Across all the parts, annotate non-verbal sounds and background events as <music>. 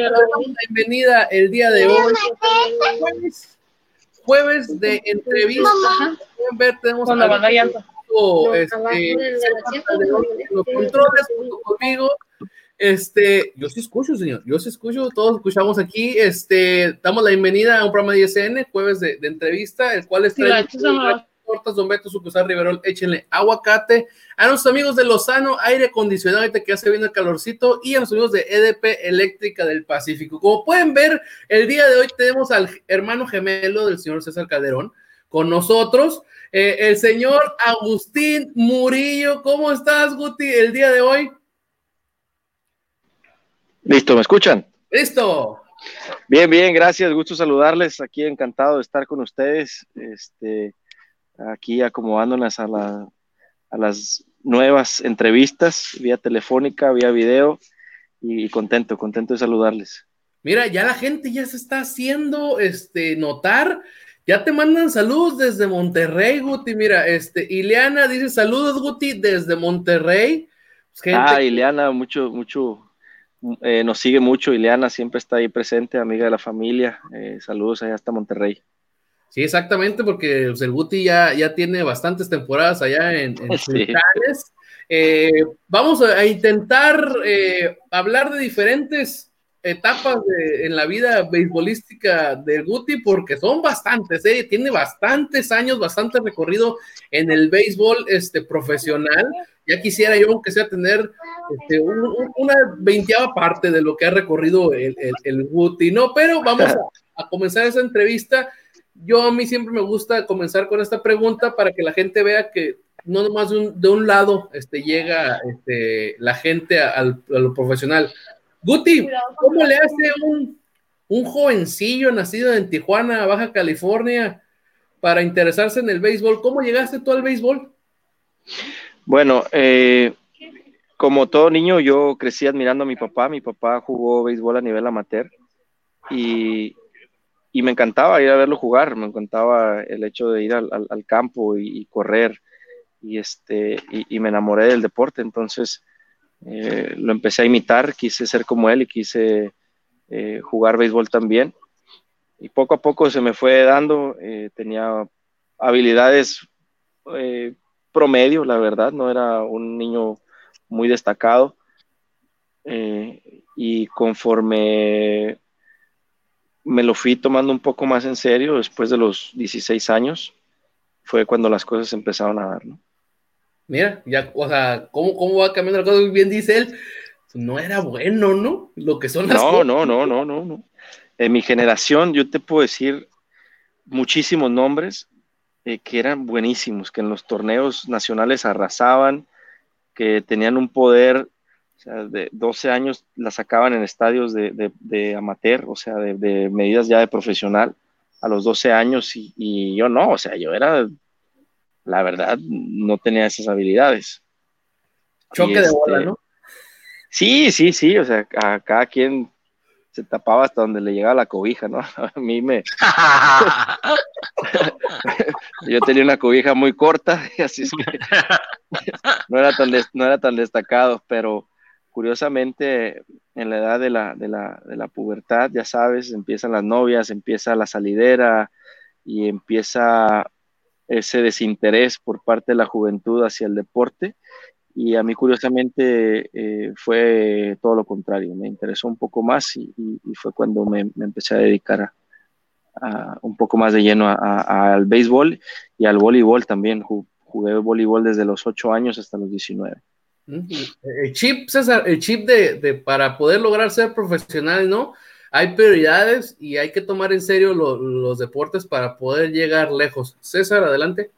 ISN? Bienvenida el día de hoy. Jueves, jueves de entrevista. Pueden ver, tenemos este, los controles conmigo. Este, yo sí escucho, señor. Yo sí escucho, todos escuchamos aquí. Este, damos la bienvenida a un programa de ISN, jueves de, entrevista, el cual es tortas Don Beto, sucursal Riverol, échenle aguacate. A nuestros amigos de Lozano, aire acondicionado, ahorita que hace bien el calorcito, y a nuestros amigos de EDP Eléctrica del Pacífico. Como pueden ver, el día de hoy tenemos al hermano gemelo del señor César Calderón con nosotros, eh, el señor Agustín Murillo. ¿Cómo estás, Guti, el día de hoy? Listo, ¿me escuchan? Listo. Bien, bien, gracias, gusto saludarles, aquí encantado de estar con ustedes. Este, aquí acomodándonos a, la, a las nuevas entrevistas, vía telefónica, vía video, y contento, contento de saludarles. Mira, ya la gente ya se está haciendo este, notar. Ya te mandan saludos desde Monterrey, Guti. Mira, este, Ileana dice saludos, Guti, desde Monterrey. Pues, ah, Ileana, mucho, mucho, eh, nos sigue mucho. Ileana siempre está ahí presente, amiga de la familia. Eh, saludos allá hasta Monterrey. Sí, exactamente, porque el Guti ya, ya tiene bastantes temporadas allá en, en <laughs> eh, vamos a, intentar eh, hablar de diferentes etapas en la vida beisbolística del Guti, porque son bastantes, ¿eh? tiene bastantes años, bastante recorrido en el béisbol este, profesional. Ya quisiera yo, aunque sea, tener este, una veinteava parte de lo que ha recorrido el, el, Guti, ¿no? Pero vamos <laughs> a comenzar esa entrevista yo a mí siempre me gusta comenzar con esta pregunta para que la gente vea que no nomás de un, de un lado este, llega este, la gente a, lo profesional. Guti, ¿cómo le hace un, un jovencillo nacido en Tijuana, Baja California, para interesarse en el béisbol? ¿Cómo llegaste tú al béisbol? Bueno, eh, como todo niño, yo crecí admirando a mi papá. Mi papá jugó béisbol a nivel amateur y, y me encantaba ir a verlo jugar, me encantaba el hecho de ir al, campo y, correr y, este, y, me enamoré del deporte, entonces eh, lo empecé a imitar, quise ser como él y quise eh, jugar béisbol también. Y poco a poco se me fue dando, eh, tenía habilidades promedio, la verdad, no era un niño muy destacado. y conforme me lo fui tomando un poco más en serio después de los 16 años. Fue cuando las cosas empezaron a dar, ¿no? Mira, ya, o sea, ¿cómo, cómo va cambiando la cosa? Bien dice él, no era bueno, ¿no? Lo que son las No, no, no, no, no, no. En mi generación, yo te puedo decir muchísimos nombres eh, que eran buenísimos, que en los torneos nacionales arrasaban, que tenían un poder o sea, de 12 años la sacaban en estadios de, amateur, o sea, de, medidas ya de profesional, a los 12 años, y, yo no, o sea, yo era, la verdad, no tenía esas habilidades. Choque de bola, este, ¿no? Sí, sí, sí, o sea, a cada quien se tapaba hasta donde le llegaba la cobija, ¿no? <laughs> A mí me... <laughs> Yo tenía una cobija muy corta, <laughs> y así es que no era tan, no era tan destacado, pero curiosamente, en la edad de la, de, la, de la, pubertad, ya sabes, empiezan las novias, empieza la salidera y empieza ese desinterés por parte de la juventud hacia el deporte. Y a mí, curiosamente, eh, fue todo lo contrario. Me interesó un poco más y, fue cuando me, empecé a dedicar a, un poco más de lleno al béisbol y al voleibol también. Jugué voleibol desde los 8 años hasta los 19. El chip, César, el chip de, para poder lograr ser profesional, ¿no? Hay prioridades y hay que tomar en serio los deportes para poder llegar lejos. César, adelante.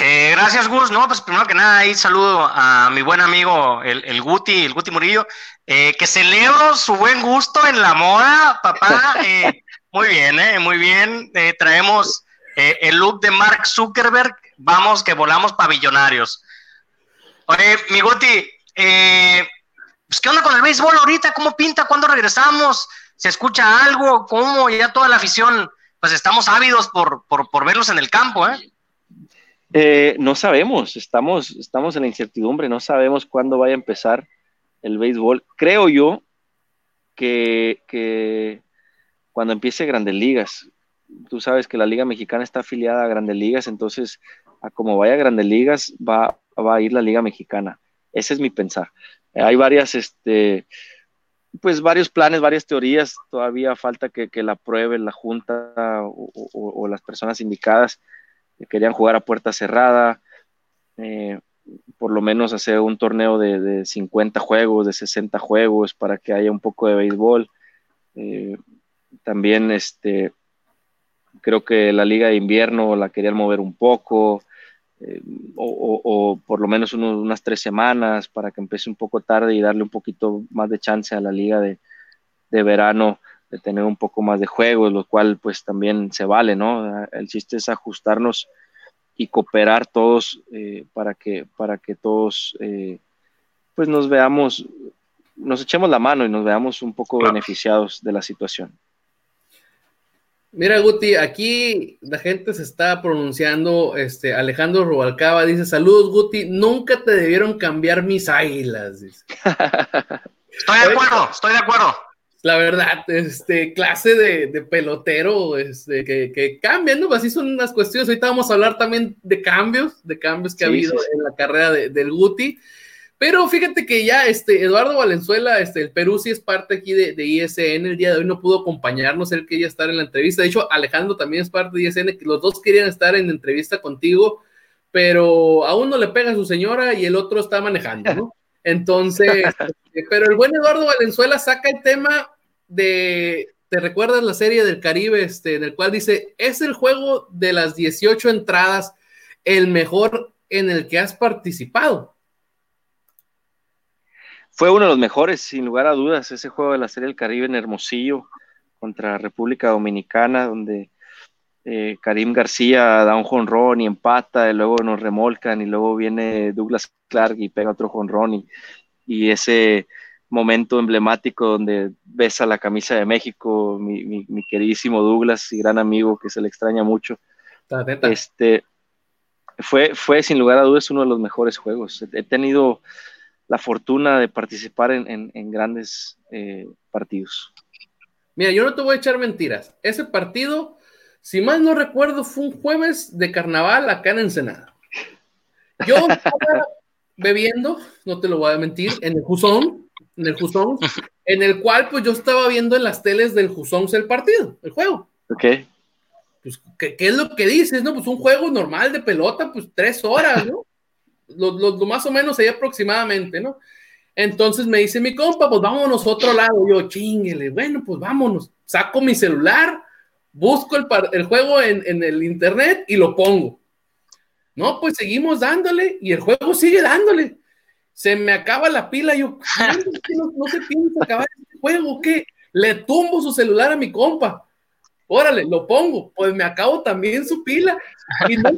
Eh, gracias, Gus. No, pues primero que nada, ahí saludo a mi buen amigo, el, Guti, el Guti Murillo, eh, que celebro su buen gusto en la moda, papá. <laughs> Eh, muy bien, eh, muy bien. traemos el look de Mark Zuckerberg. Vamos, que volamos pabellonarios. Oye, mi Guti, eh, pues, ¿qué onda con el béisbol ahorita? ¿Cómo pinta? ¿Cuándo regresamos? ¿Se escucha algo? ¿Cómo? Ya toda la afición, pues estamos ávidos por, verlos en el campo, ¿eh? ¿eh? no sabemos, estamos, estamos en la incertidumbre, no sabemos cuándo vaya a empezar el béisbol. Creo yo que, que cuando empiece Grandes Ligas, tú sabes que la Liga Mexicana está afiliada a Grandes Ligas, entonces a como vaya a Grandes Ligas va, va a ir la Liga Mexicana. Ese es mi pensar. Hay varias, este, pues varios planes, varias teorías. Todavía falta que, la pruebe la Junta o, las personas indicadas que querían jugar a puerta cerrada. Eh, por lo menos hacer un torneo de, 50 juegos, de 60 juegos, para que haya un poco de béisbol. Eh, también este, creo que la liga de invierno la querían mover un poco, eh, o, por lo menos unas tres semanas para que empiece un poco tarde y darle un poquito más de chance a la liga de, verano de tener un poco más de juegos, lo cual pues también se vale, ¿no? El chiste es ajustarnos y cooperar todos eh, para, que, para que todos eh, pues nos veamos, nos echemos la mano y nos veamos un poco beneficiados de la situación. Mira, Guti, aquí la gente se está pronunciando, este, Alejandro Rubalcaba dice, saludos, Guti, nunca te debieron cambiar mis águilas. <laughs> Estoy de acuerdo, estoy de acuerdo. La verdad, este, clase de, pelotero, este, que, que cambian, ¿no? Así son las cuestiones. Ahorita vamos a hablar también de cambios, de cambios que ha habido en la carrera del Guti. Pero fíjate que ya este Eduardo Valenzuela, este, el Perú sí es parte aquí de, ISN, el día de hoy no pudo acompañarnos, él quería estar en la entrevista, de hecho Alejandro también es parte de ISN, los dos querían estar en entrevista contigo, pero a uno le pega a su señora y el otro está manejando, ¿no? <laughs> Entonces, este, pero el buen Eduardo Valenzuela saca el tema de, ¿te recuerdas la serie del Caribe, este, en el cual dice, es el juego de las 18 entradas el mejor en el que has participado? Fue uno de los mejores, sin lugar a dudas, ese juego de la Serie del Caribe en Hermosillo contra República Dominicana, donde eh, Karim García da un jonrón y empata, y luego nos remolcan, y luego viene Douglas Clark y pega otro jonrón, y, y ese momento emblemático donde besa la camisa de México, mi, queridísimo Douglas y gran amigo que se le extraña mucho. Este, fue, fue sin lugar a dudas uno de los mejores juegos. He tenido la fortuna de participar en, grandes eh, partidos. Mira, yo no te voy a echar mentiras. Ese partido, si mal no recuerdo, fue un jueves de carnaval acá en Ensenada. Yo <laughs> estaba bebiendo, no te lo voy a mentir, en el Jusón, en el Jusón, en el cual pues yo estaba viendo en las teles del Jusón el partido, el juego. Ok. Pues, ¿qué, ¿qué, es lo que dices, no? Pues un juego normal de pelota, pues tres horas, ¿no? Lo, más o menos ahí aproximadamente, ¿no? Entonces me dice mi compa, pues vámonos a otro lado. Yo, chinguele, bueno, pues vámonos. Saco mi celular, busco el, juego en, en, el internet y lo pongo. No, pues seguimos dándole y el juego sigue dándole. Se me acaba la pila. Yo, no, no se piensa acabar este juego, ¿qué? Le tumbo su celular a mi compa órale, lo pongo, pues me acabo también su pila. Y no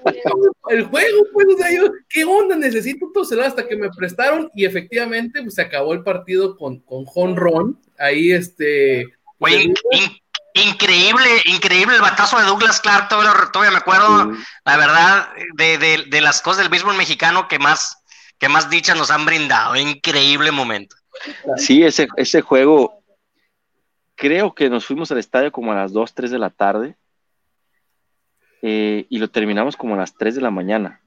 el juego, pues, o sea, yo, ¿qué onda? Necesito celular hasta que me prestaron y efectivamente pues, se acabó el partido con, con Ron, ahí este... increíble, increíble el batazo de Douglas Clark, todavía, me acuerdo, la verdad, de, de, las cosas del béisbol mexicano que más, que más dichas nos han brindado, increíble momento. Sí, ese, ese juego, creo que nos fuimos al estadio como a las 2, 3 de la tarde eh, y lo terminamos como a las 3 de la mañana.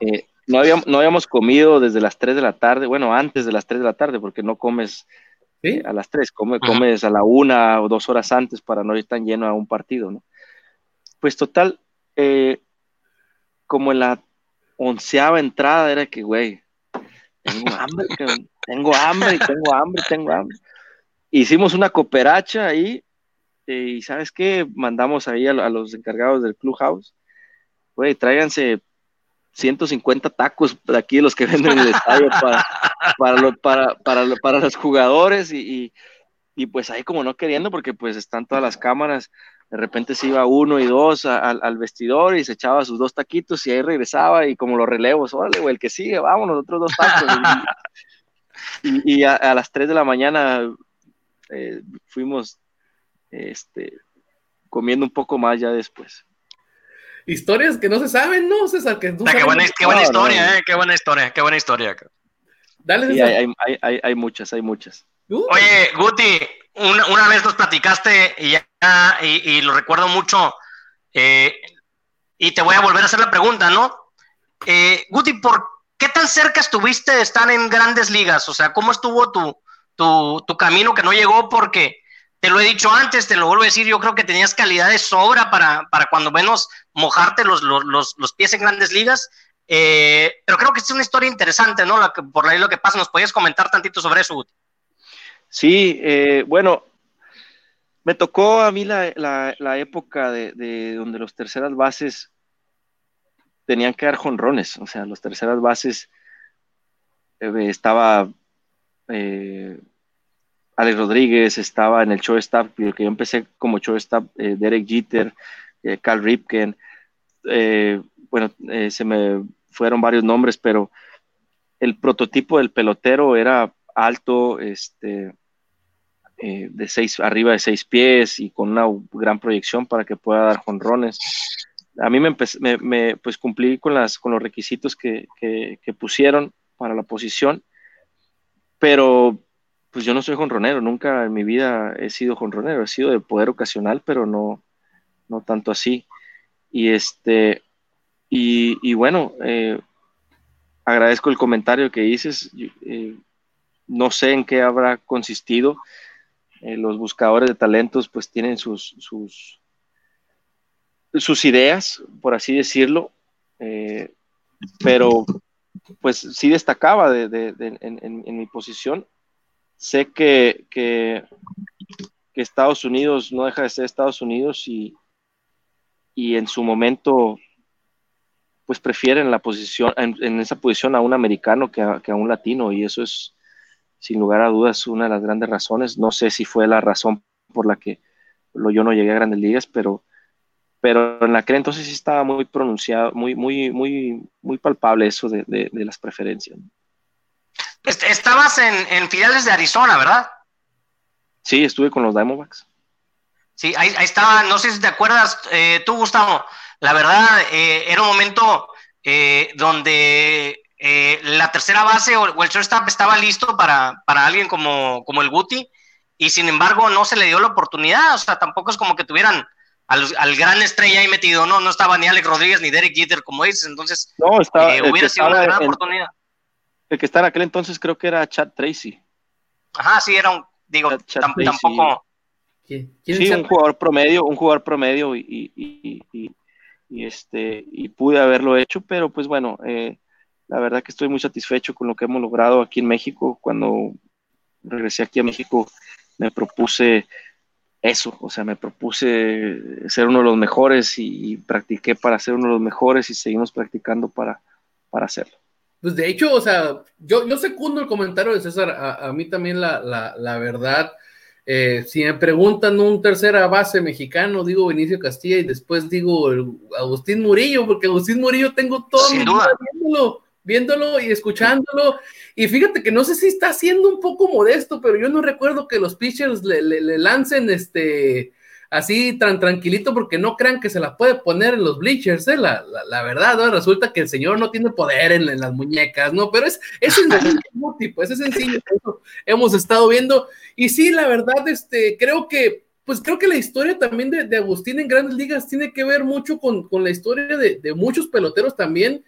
Eh, no, habíamos, no habíamos comido desde las 3 de la tarde, bueno, antes de las 3 de la tarde, porque no comes eh, a las 3, comes a la 1 o dos horas antes para no ir tan lleno a un partido, ¿no? Pues total, como en la onceava entrada era que, güey, tengo <laughs> hambre, tengo hambre, tengo hambre, tengo hambre hicimos una cooperacha ahí y sabes qué, mandamos ahí a, los encargados del clubhouse, güey, tráiganse 150 tacos de aquí los que venden en el estadio <laughs> para, para, para, para, los jugadores y, pues ahí como no queriendo porque pues están todas las cámaras, de repente se iba uno y dos al vestidor y se echaba sus dos taquitos y ahí regresaba y como los relevos, órale, güey, el que sigue, vámonos, otros dos tacos. y, a, a, las 3 de la mañana eh, fuimos este, comiendo un poco más ya después. Historias que no se saben, ¿no, César? Que qué, buena, historia, Eh, qué buena historia, qué buena historia. Dale, sí, hay, hay, hay, muchas, hay muchas. Uh. Oye, Guti, una, vez nos platicaste y, ya, y, lo recuerdo mucho, eh, y te voy a volver a hacer la pregunta, ¿no? Eh, Guti, ¿por qué tan cerca estuviste de estar en grandes ligas? O sea, ¿cómo estuvo tu, tu, tu camino que no llegó? Porque te lo he dicho antes, te lo vuelvo a decir, yo creo que tenías calidad de sobra para, para cuando menos mojarte los, los, los pies en grandes ligas eh, pero creo que es una historia interesante, ¿no? La por ahí lo que pasa, ¿nos podías comentar tantito sobre eso? Sí, eh, bueno, me tocó a mí la, la, época de, donde los terceras bases tenían que dar jonrones, o sea, los terceras bases eh, estaba Alex Rodríguez, estaba en el show staff, que yo empecé como show staff, Derek Jeter, Cal Ripken, bueno, se me fueron varios nombres, pero el prototipo del pelotero era alto, este, eh, de seis, arriba de seis pies y con una gran proyección para que pueda dar jonrones. A mí me, me, pues cumplí con, las, con los requisitos que, pusieron para la posición, pero pues yo no soy jonronero, nunca en mi vida he sido jonronero, he sido de poder ocasional, pero no, no tanto así. Y este, y, bueno, eh, agradezco el comentario que dices. Eh, no sé en qué habrá consistido. Eh, los buscadores de talentos pues tienen sus, sus, sus ideas, por así decirlo, pero pues sí destacaba de, en, mi posición. Sé que, que, Estados Unidos no deja de ser Estados Unidos y, en su momento pues prefieren la posición, en, esa posición a un americano que a, un latino, y eso es, sin lugar a dudas, una de las grandes razones. No sé si fue la razón por la que yo no llegué a grandes ligas, pero, pero en aquel entonces sí estaba muy pronunciado, muy, muy, muy, muy palpable eso de, las preferencias. Estabas en, en Fidales de Arizona, ¿verdad? Sí, estuve con los Diamondbacks. Sí, ahí, estaba, no sé si te acuerdas, eh, tú, Gustavo, la verdad, eh, era un momento eh, donde la tercera base o, el shortstop estaba listo para, alguien como, como el Guti y sin embargo no se le dio la oportunidad, o sea, tampoco es como que tuvieran al, gran estrella ahí metido, no, no estaba ni Alex Rodríguez ni Derek Jeter como dices, entonces no, estaba, hubiera sido una gran oportunidad. El que estaba en aquel entonces creo que era Chad Tracy. Ajá, sí, era un, digo, tampoco... sí, un jugador promedio, un jugador promedio y, y, este, y pude haberlo hecho, pero pues bueno, eh, la verdad que estoy muy satisfecho con lo que hemos logrado aquí en México. Cuando regresé aquí a México me propuse eso, o sea, me propuse ser uno de los mejores y, practiqué para ser uno de los mejores y seguimos practicando para, para hacerlo. Pues de hecho, o sea, yo, yo secundo el comentario de César, a, mí también la, la, la verdad, eh, si me preguntan un tercera base mexicano, digo Benicio Castilla y después digo Agustín Murillo, porque Agustín Murillo tengo todo mi vida viéndolo, viéndolo y escuchándolo. Y fíjate que no sé si está siendo un poco modesto, pero yo no recuerdo que los pitchers le, le lancen este así tan tranquilito porque no crean que se la puede poner en los bleachers, ¿eh? la, la, verdad, ¿no? resulta que el señor no tiene poder en, las muñecas, ¿no? Pero es, es sencillo, pues es sencillo, eso hemos estado viendo. Y sí, la verdad, este, creo que, pues creo que la historia también de, Agustín en grandes ligas tiene que ver mucho con, la historia de, muchos peloteros también,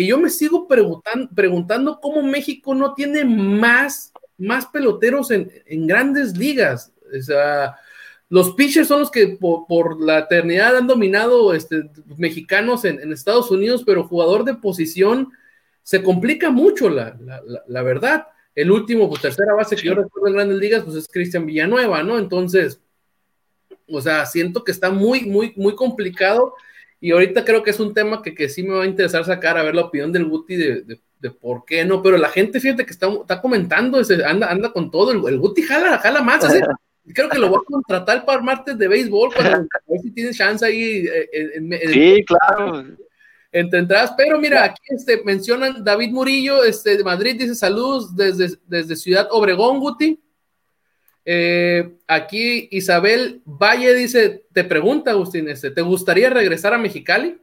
que yo me sigo preguntan, preguntando cómo México no tiene más, más peloteros en, en grandes ligas. O sea, los pitchers son los que por, la eternidad han dominado este, mexicanos en, Estados Unidos, pero jugador de posición se complica mucho, la, verdad. El último, pues tercera base que yo recuerdo en Grandes Ligas, pues es Cristian Villanueva, ¿no? Entonces, o sea, siento que está muy, muy, muy complicado y ahorita creo que es un tema que, sí me va a interesar sacar, a ver la opinión del Guti de, por qué no, pero la gente, fíjate que está, está comentando, ese, anda, anda con todo, el, Guti jala, jala más, así, <laughs> creo que lo voy a contratar para martes de béisbol para <laughs> ver si tiene chance ahí. Eh, en, sí, claro. Entre entradas, pero mira, aquí este, mencionan David Murillo, este, de Madrid, dice saludos desde, desde Ciudad Obregón, Guti. Eh, aquí Isabel Valle dice, te pregunta, Agustín, este, ¿te gustaría regresar a Mexicali?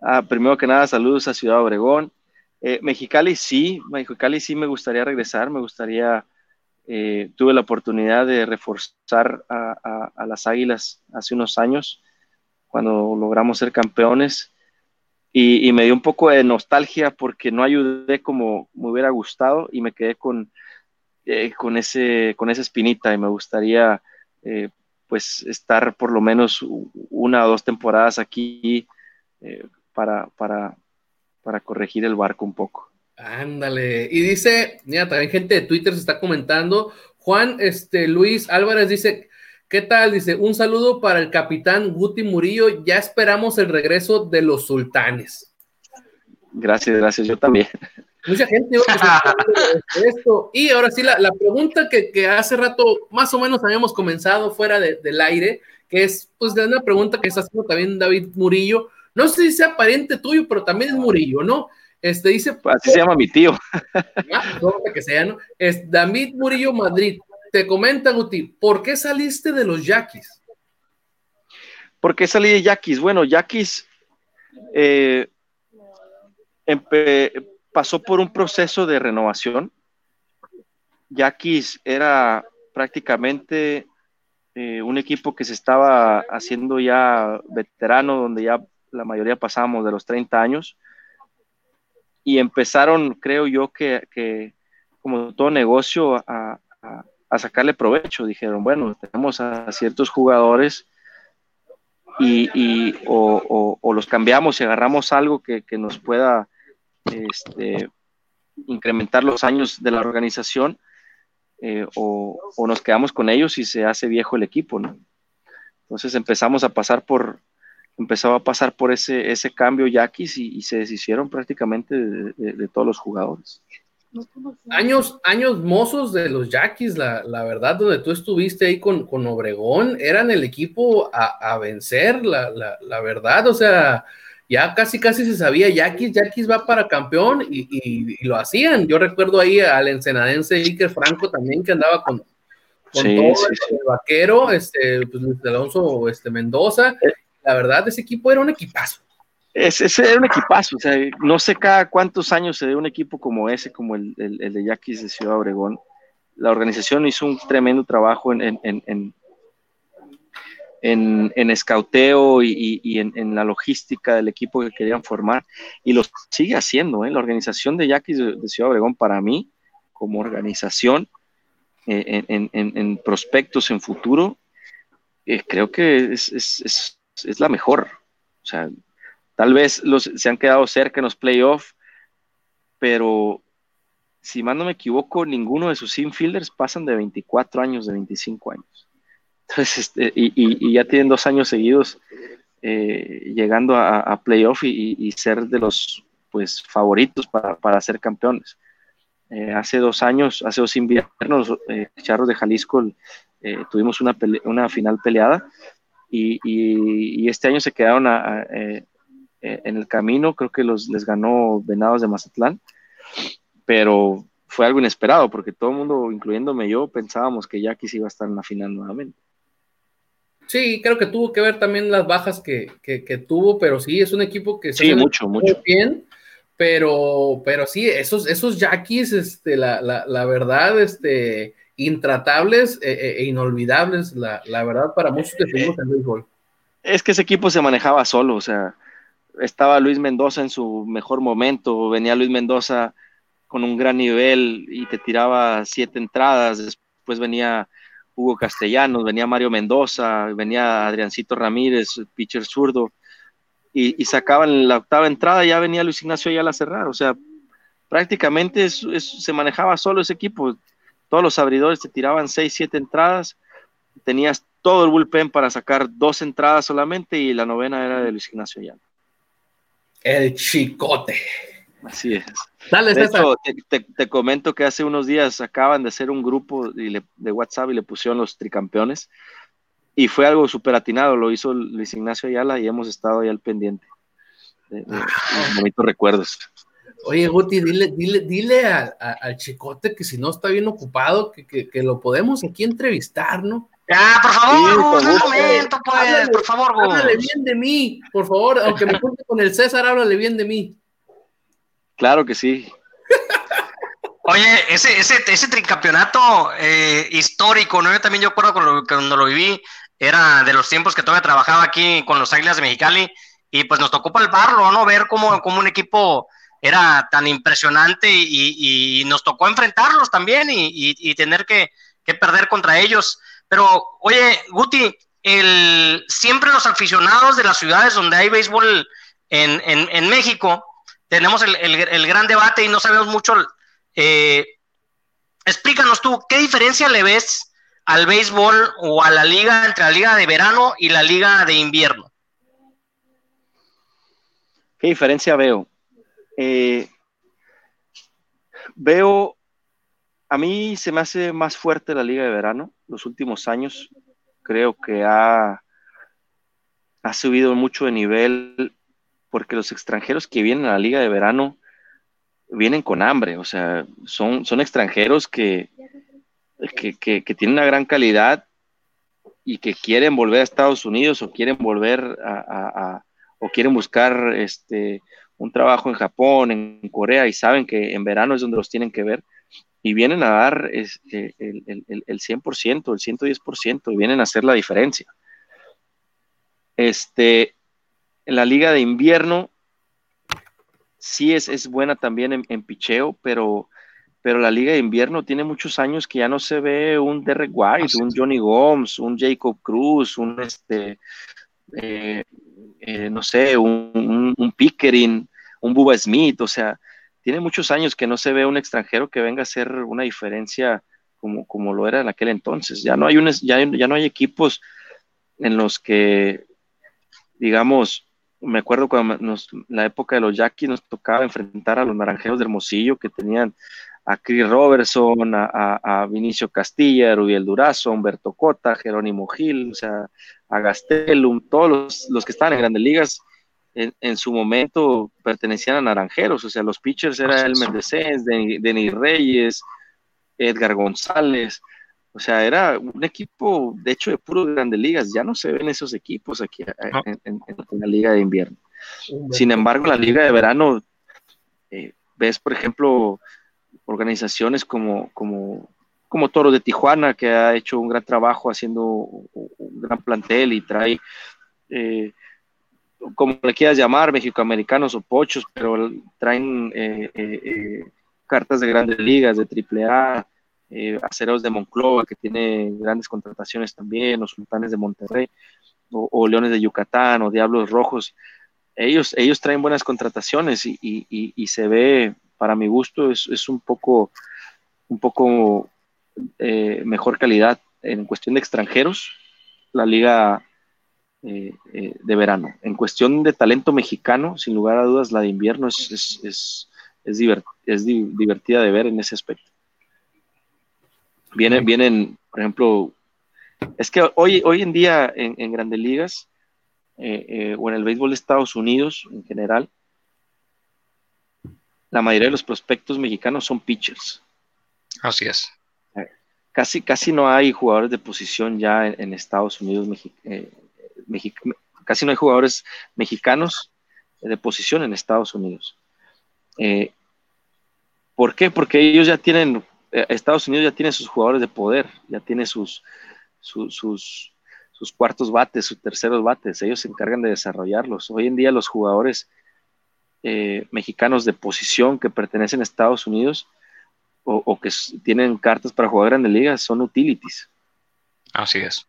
Ah, primero que nada, saludos a Ciudad Obregón. Eh, Mexicali sí, Mexicali sí me gustaría regresar, me gustaría, eh, tuve la oportunidad de reforzar a, las Águilas hace unos años, cuando logramos ser campeones, y, me dio un poco de nostalgia porque no ayudé como me hubiera gustado y me quedé con, eh, con, ese, con esa espinita y me gustaría pues estar por lo menos una o dos temporadas aquí para, para, para corregir el barco un poco. Ándale. Y dice, mira, también gente de Twitter se está comentando. Juan este, Luis Álvarez dice, ¿qué tal? Dice, un saludo para el capitán Guti Murillo. Ya esperamos el regreso de los sultanes. Gracias, gracias. Yo también. Mucha gente <laughs> esto. Y ahora sí, la, pregunta que, hace rato más o menos habíamos comenzado fuera del aire, que es pues una pregunta que está haciendo también David Murillo. No sé si sea pariente tuyo, pero también es Murillo, ¿no? Este dice. Así se llama mi tío. Ah, que sea, ¿no? Es David Murillo Madrid. Te comenta, Guti, ¿por qué saliste de los Yaquis? ¿Por qué salí de Yaquis? Bueno, Yaquis eh, pasó por un proceso de renovación. Yaquis era prácticamente eh, un equipo que se estaba haciendo ya veterano, donde ya la mayoría pasábamos de los 30 años, y empezaron, creo yo, que, como todo negocio, a, sacarle provecho. Dijeron, bueno, tenemos a ciertos jugadores y, o, los cambiamos y agarramos algo que, nos pueda este, incrementar los años de la organización eh, o, o, nos quedamos con ellos y se hace viejo el equipo. Entonces empezamos a pasar por, empezaba a pasar por ese, ese cambio Yaquis y, se deshicieron prácticamente de, todos los jugadores. Años, años mozos de los Yaquis, la, verdad, donde tú estuviste ahí con, con Obregón, eran el equipo a, vencer, la, verdad, o sea, ya casi casi se sabía, Yaquis, Yaquis va para campeón y, lo hacían. Yo recuerdo ahí al ensenadense Iker Franco también que andaba con, con todo el vaquero, este, pues Luis Alonso este, Mendoza, eh, la verdad, ese equipo era un equipazo. Ese, era un equipazo, o sea, no sé cada cuántos años se ve un equipo como ese, como el, de Yaquis de Ciudad Obregón. La organización hizo un tremendo trabajo en, en, en, en escauteo y, en, la logística del equipo que querían formar y lo sigue haciendo. ¿eh? La organización de Yaquis de, Ciudad Obregón, para mí, como organización, eh, en, prospectos en futuro, eh, creo que es es la mejor. O sea, tal vez los, se han quedado cerca en los playoffs, pero si más no me equivoco, ninguno de sus infielders pasan de 24 años, de 25 años. Entonces, este, y, ya tienen dos años seguidos eh, llegando a, a playoff y, ser de los pues favoritos para, ser campeones. Eh, hace dos años, hace dos inviernos, eh, Charros de Jalisco tuvimos una, una final peleada y, este año se quedaron eh, eh, en el camino, creo que los, les ganó Venados de Mazatlán, pero fue algo inesperado porque todo el mundo, incluyéndome yo, pensábamos que Yaquis iba a estar en la final nuevamente. Sí, creo que tuvo que ver también las bajas que, tuvo, pero sí, es un equipo que sí, mucho, mucho. bien, pero, pero sí, esos, esos Yaquis, este, la, la, la verdad, este, intratables e, e, e inolvidables, la, verdad, para muchos que fuimos en béisbol. Es que ese equipo se manejaba solo, o sea, estaba Luis Mendoza en su mejor momento, venía Luis Mendoza con un gran nivel y te tiraba siete entradas, después venía Hugo Castellanos, venía Mario Mendoza, venía Adriancito Ramírez, pitcher zurdo, y, sacaban la octava entrada, ya venía Luis Ignacio Ayala a cerrar, o sea, prácticamente se manejaba solo ese equipo, todos los abridores te tiraban 6, 7 entradas, tenías todo el bullpen para sacar dos entradas solamente y la novena era de Luis Ignacio Llano. El chicote. Así es. Dale, de hecho, te, comento que hace unos días acaban de hacer un grupo de, WhatsApp y le pusieron los tricampeones y fue algo súper atinado, lo hizo Luis Ignacio Ayala y hemos estado ahí al pendiente de, de, ah. bonitos recuerdos. Oye, Guti, dile, dile, dile al chicote que si no está bien ocupado, que, que, lo podemos aquí entrevistar, ¿no? Ya, por favor, un momento, pues, por favor, Háblale bien de mí, por favor, aunque me junte con el César, háblale bien de mí. Claro que sí. Oye, ese, ese, ese tricampeonato eh, histórico, ¿no? Yo también yo acuerdo cuando lo viví, era de los tiempos que todavía trabajaba aquí con los Águilas de Mexicali, y pues nos tocó palparlo, ¿no? Ver cómo, cómo un equipo era tan impresionante y, nos tocó enfrentarlos también y, tener que, perder contra ellos. Pero, oye, Guti, el, siempre los aficionados de las ciudades donde hay béisbol en, México, tenemos el, gran debate y no sabemos mucho eh, explícanos tú, ¿qué diferencia le ves al béisbol o a la liga entre la liga de verano y la liga de invierno? ¿Qué diferencia veo? Eh, veo, a mí se me hace más fuerte la liga de verano. Los últimos años creo que ha, ha subido mucho de nivel porque los extranjeros que vienen a la liga de verano vienen con hambre, o sea, son, son extranjeros que, que, tienen una gran calidad y que quieren volver a Estados Unidos o quieren volver a, o quieren buscar este un trabajo en Japón, en Corea y saben que en verano es donde los tienen que ver y vienen a dar este, el, el, el 100%, el 110% y vienen a hacer la diferencia. Este, en la liga de invierno sí es, es buena también en, picheo, pero, pero la liga de invierno tiene muchos años que ya no se ve un Derek White, un Johnny Gomes, un Jacob Cruz, un este, eh, eh, no sé, un, un, Pickering, un Bubba Smith, o sea, tiene muchos años que no se ve un extranjero que venga a hacer una diferencia como, como lo era en aquel entonces. Ya no hay, un, ya, ya no hay equipos en los que, digamos, me acuerdo cuando nos, en la época de los Jackies nos tocaba enfrentar a los naranjeros de Hermosillo que tenían a Chris Robertson, a, Vinicio Castilla, a Rubiel Durazo, a Humberto Cota, Jerónimo Gil, o sea, a Gastelum, todos los, que estaban en grandes ligas en, su momento pertenecían a naranjeros, o sea, los pitchers eran El Mendecés, Denis Reyes, Edgar González, o sea, era un equipo, de hecho, de puros grandes ligas. Ya no se ven esos equipos aquí eh, en, la liga de invierno. Sin embargo, la liga de verano, eh, ves, por ejemplo, organizaciones como, como, como Toro de Tijuana, que ha hecho un gran trabajo haciendo un gran plantel y trae, eh, como le quieras llamar, mexicoamericanos o pochos, pero traen cartas de grandes ligas, de AAA, eh, Aceros de Monclova, que tiene grandes contrataciones también, los Sultanes de Monterrey, o, Leones de Yucatán, o Diablos Rojos. Ellos, ellos traen buenas contrataciones y, se ve, para mi gusto, es, un poco, un poco eh, mejor calidad en cuestión de extranjeros, la liga eh, eh, de verano. En cuestión de talento mexicano, sin lugar a dudas, la de invierno es, es, es divertida de ver en ese aspecto. Vienen, vienen, por ejemplo, es que hoy, hoy en día en, grandes ligas eh, eh, o en el béisbol de Estados Unidos en general, la mayoría de los prospectos mexicanos son pitchers. Así es. Casi, casi no hay jugadores de posición ya en, Estados Unidos, eh, casi no hay jugadores mexicanos de posición en Estados Unidos. ¿Por qué? Porque ellos ya tienen eh, Estados Unidos ya tiene sus jugadores de poder, ya tiene sus, sus, sus, cuartos bates, sus terceros bates, ellos se encargan de desarrollarlos. Hoy en día los jugadores eh, mexicanos de posición que pertenecen a Estados Unidos o, que tienen cartas para jugar en la liga son utilities. Así es.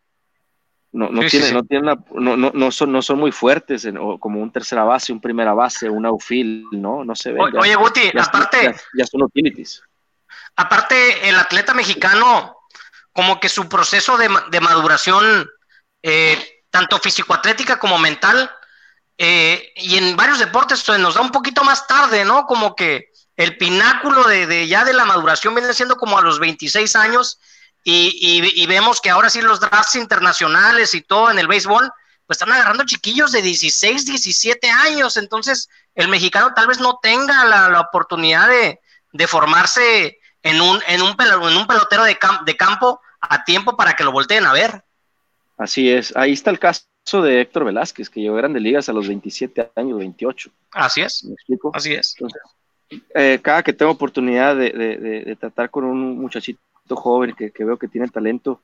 No, no, no, no, no, son, no son muy fuertes como un tercera base, un primera base, un outfield, ¿no? No se ven. Oye, Guti, aparte. ya, son utilities. Aparte, el atleta mexicano, como que su proceso de, maduración, eh, tanto físico-atlética como mental, eh, y en varios deportes se nos da un poquito más tarde, ¿no? Como que el pináculo de, ya de la maduración viene siendo como a los 26 años, y, vemos que ahora sí los drafts internacionales y todo en el béisbol, pues están agarrando chiquillos de 16, 17 años, entonces el mexicano tal vez no tenga la, oportunidad de, de formarse en un, en un, en un pelotero de, de campo a tiempo para que lo volteen a ver. Así es, ahí está el caso de Héctor Velázquez, que llegó a grandes ligas a los 27 años, 28. Así es. ¿Me explico? Así es. Entonces, eh, cada que tengo oportunidad de, tratar con un muchachito joven que, veo que tiene talento,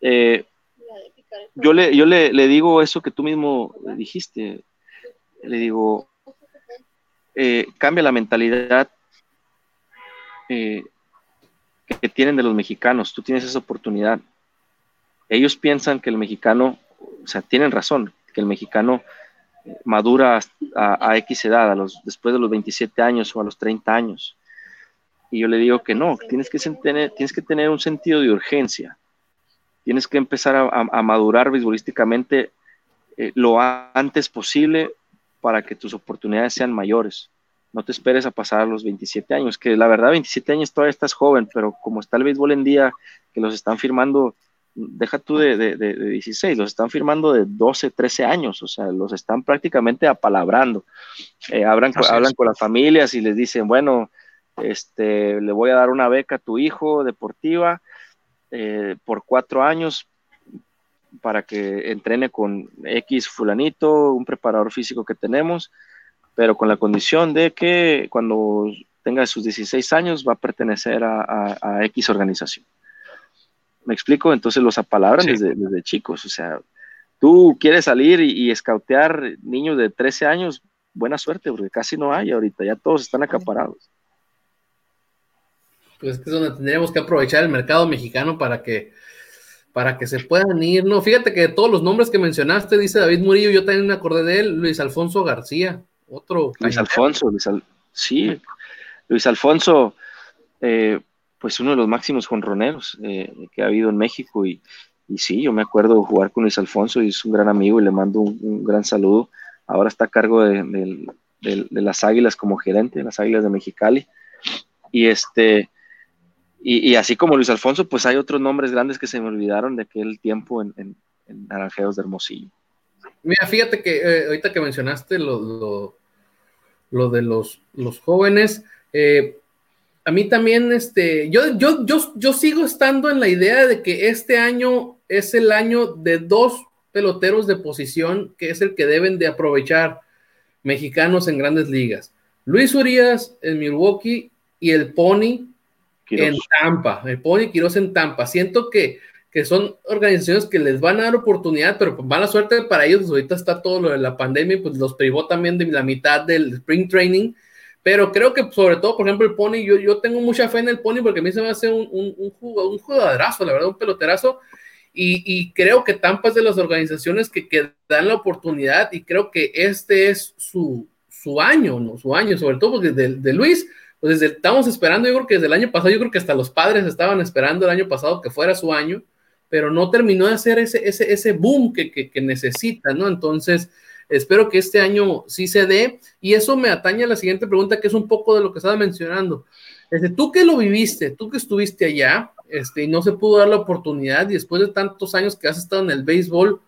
eh, yo, le, yo le, digo eso que tú mismo dijiste, le digo, eh, cambia la mentalidad que tienen de los mexicanos, tú tienes esa oportunidad. Ellos piensan que el mexicano, o sea, tienen razón, que el mexicano madura a, X edad, a los, después de los 27 años o a los 30 años. Y yo le digo que no, tienes que tener, tienes que tener un sentido de urgencia. Tienes que empezar a, madurar beisbolísticamente eh, lo antes posible para que tus oportunidades sean mayores. No te esperes a pasar a los 27 años, que la verdad 27 años todavía estás joven, pero como está el béisbol en día, que los están firmando deja tú de, de, de, 16, los están firmando de 12, 13 años, o sea, los están prácticamente apalabrando. Eh, hablan, hablan con las familias y les dicen, bueno, este, le voy a dar una beca a tu hijo deportiva eh, por cuatro años para que entrene con X fulanito, un preparador físico que tenemos, pero con la condición de que cuando tenga sus 16 años va a pertenecer a X organización. ¿Me explico? Entonces los apalabran desde, chicos. O sea, tú quieres salir y, escautear niños de 13 años, buena suerte, porque casi no hay ahorita, ya todos están acaparados. Pues es que es donde tendríamos que aprovechar el mercado mexicano para que para que se puedan ir. No, fíjate que de todos los nombres que mencionaste, dice David Murillo, yo también me acordé de él, Luis Alfonso García, otro. Luis Alfonso, Luis sí, Luis Alfonso, eh, pues uno de los máximos jonroneros eh, que ha habido en México y, y, sí, yo me acuerdo jugar con Luis Alfonso y es un gran amigo y le mando un, gran saludo. Ahora está a cargo de, las Águilas como gerente de las Águilas de Mexicali y este y, así como Luis Alfonso, pues hay otros nombres grandes que se me olvidaron de aquel tiempo en, en, Naranjeros de Hermosillo. Mira, fíjate que eh, ahorita que mencionaste lo, lo, de los, los jóvenes, eh, a mí también, este, yo, yo, yo, yo sigo estando en la idea de que este año es el año de dos peloteros de posición que es el que deben de aprovechar mexicanos en grandes ligas. Luis Urias en Milwaukee y el Pony en Tampa, el Pony Quiroz en Tampa. Siento que, que, son organizaciones que les van a dar oportunidad, pero con mala suerte para ellos, pues ahorita está todo lo de la pandemia, pues los privó también de la mitad del spring training pero creo que sobre todo, por ejemplo, el Pony, yo, yo tengo mucha fe en el Pony porque a mí se me hace un, un, un, un jugadorazo, la verdad, un peloterazo. Y, y, creo que Tampa es de las organizaciones que, que, dan la oportunidad y creo que este es su, su año, ¿no? Su año, sobre todo porque de, de Luis, pues desde, estamos esperando, yo creo que desde el año pasado, yo creo que hasta los padres estaban esperando el año pasado que fuera su año, pero no terminó de hacer ese, ese, ese boom que, que, necesita, ¿no? Entonces, Espero que este año sí se dé. Y eso me atañe a la siguiente pregunta, que es un poco de lo que estaba mencionando. Este, tú que lo viviste, tú que estuviste allá, este, y no se pudo dar la oportunidad, y después de tantos años que has estado en el béisbol,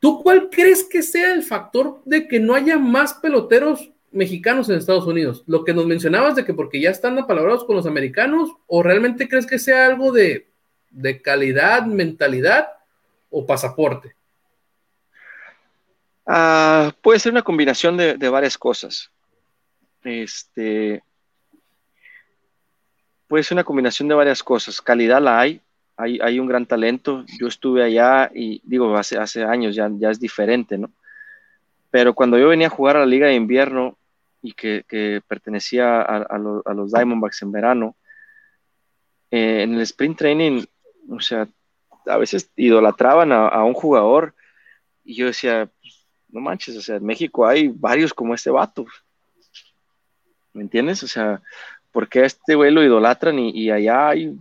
¿tú cuál crees que sea el factor de que no haya más peloteros mexicanos en Estados Unidos? Lo que nos mencionabas de que porque ya están apalabrados con los americanos, o realmente crees que sea algo de, de calidad, mentalidad o pasaporte? Ah, puede ser una combinación de, varias cosas. Este, puede ser una combinación de varias cosas. Calidad la hay, hay, un gran talento. Yo estuve allá y digo, hace, hace años ya, ya es diferente, ¿no? Pero cuando yo venía a jugar a la Liga de Invierno y que, pertenecía a, los Diamondbacks en verano, eh, en el sprint training, o sea, a veces idolatraban a, a un jugador y yo decía, no manches, o sea, en México hay varios como este vato. ¿Me entiendes? O sea, ¿por qué a este güey lo idolatran y, allá hay,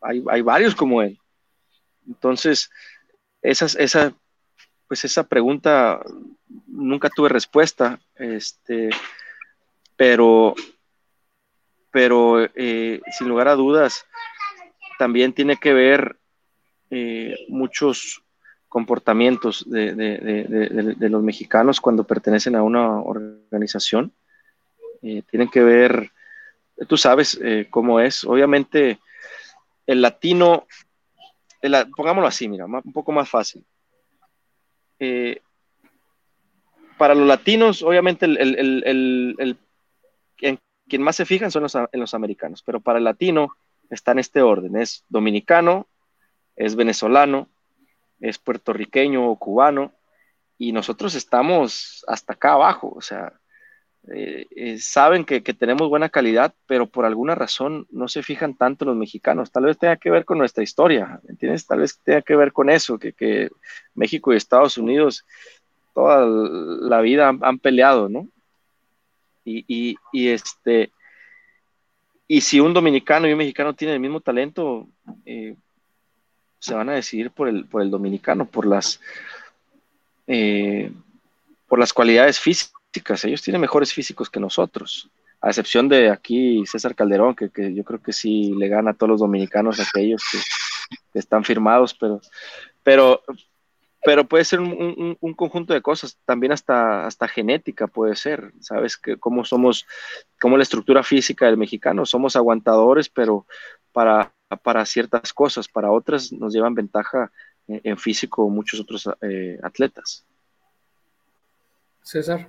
hay, varios como él? Entonces, esa, esa, pues esa pregunta nunca tuve respuesta, este, pero, pero eh, sin lugar a dudas, también tiene que ver eh, muchos comportamientos de, los mexicanos cuando pertenecen a una organización. Eh, tienen que ver, tú sabes eh, cómo es, obviamente el latino, pongámoslo así, mira, un poco más fácil. Para los latinos, obviamente el, en quien más se fijan son los, en los americanos, pero para el latino está en este orden, es dominicano, es venezolano, es puertorriqueño o cubano, y nosotros estamos hasta acá abajo, o sea, eh, eh, saben que, tenemos buena calidad, pero por alguna razón no se fijan tanto los mexicanos. Tal vez tenga que ver con nuestra historia, ¿entiendes? Tal vez tenga que ver con eso, que, México y Estados Unidos toda la vida han, peleado, ¿no? Y, este, y si un dominicano y un mexicano tienen el mismo talento, eh, se van a decidir por el, por el dominicano, por las, por las cualidades físicas. Ellos tienen mejores físicos que nosotros, a excepción de aquí César Calderón, que, yo creo que sí le gana a todos los dominicanos, aquellos que, están firmados, pero, pero, pero puede ser un, conjunto de cosas, también hasta, hasta genética puede ser, ¿sabes? Que cómo somos, cómo la estructura física del mexicano, somos aguantadores, pero para, para ciertas cosas, para otras nos llevan ventaja en, físico muchos otros eh, atletas. César.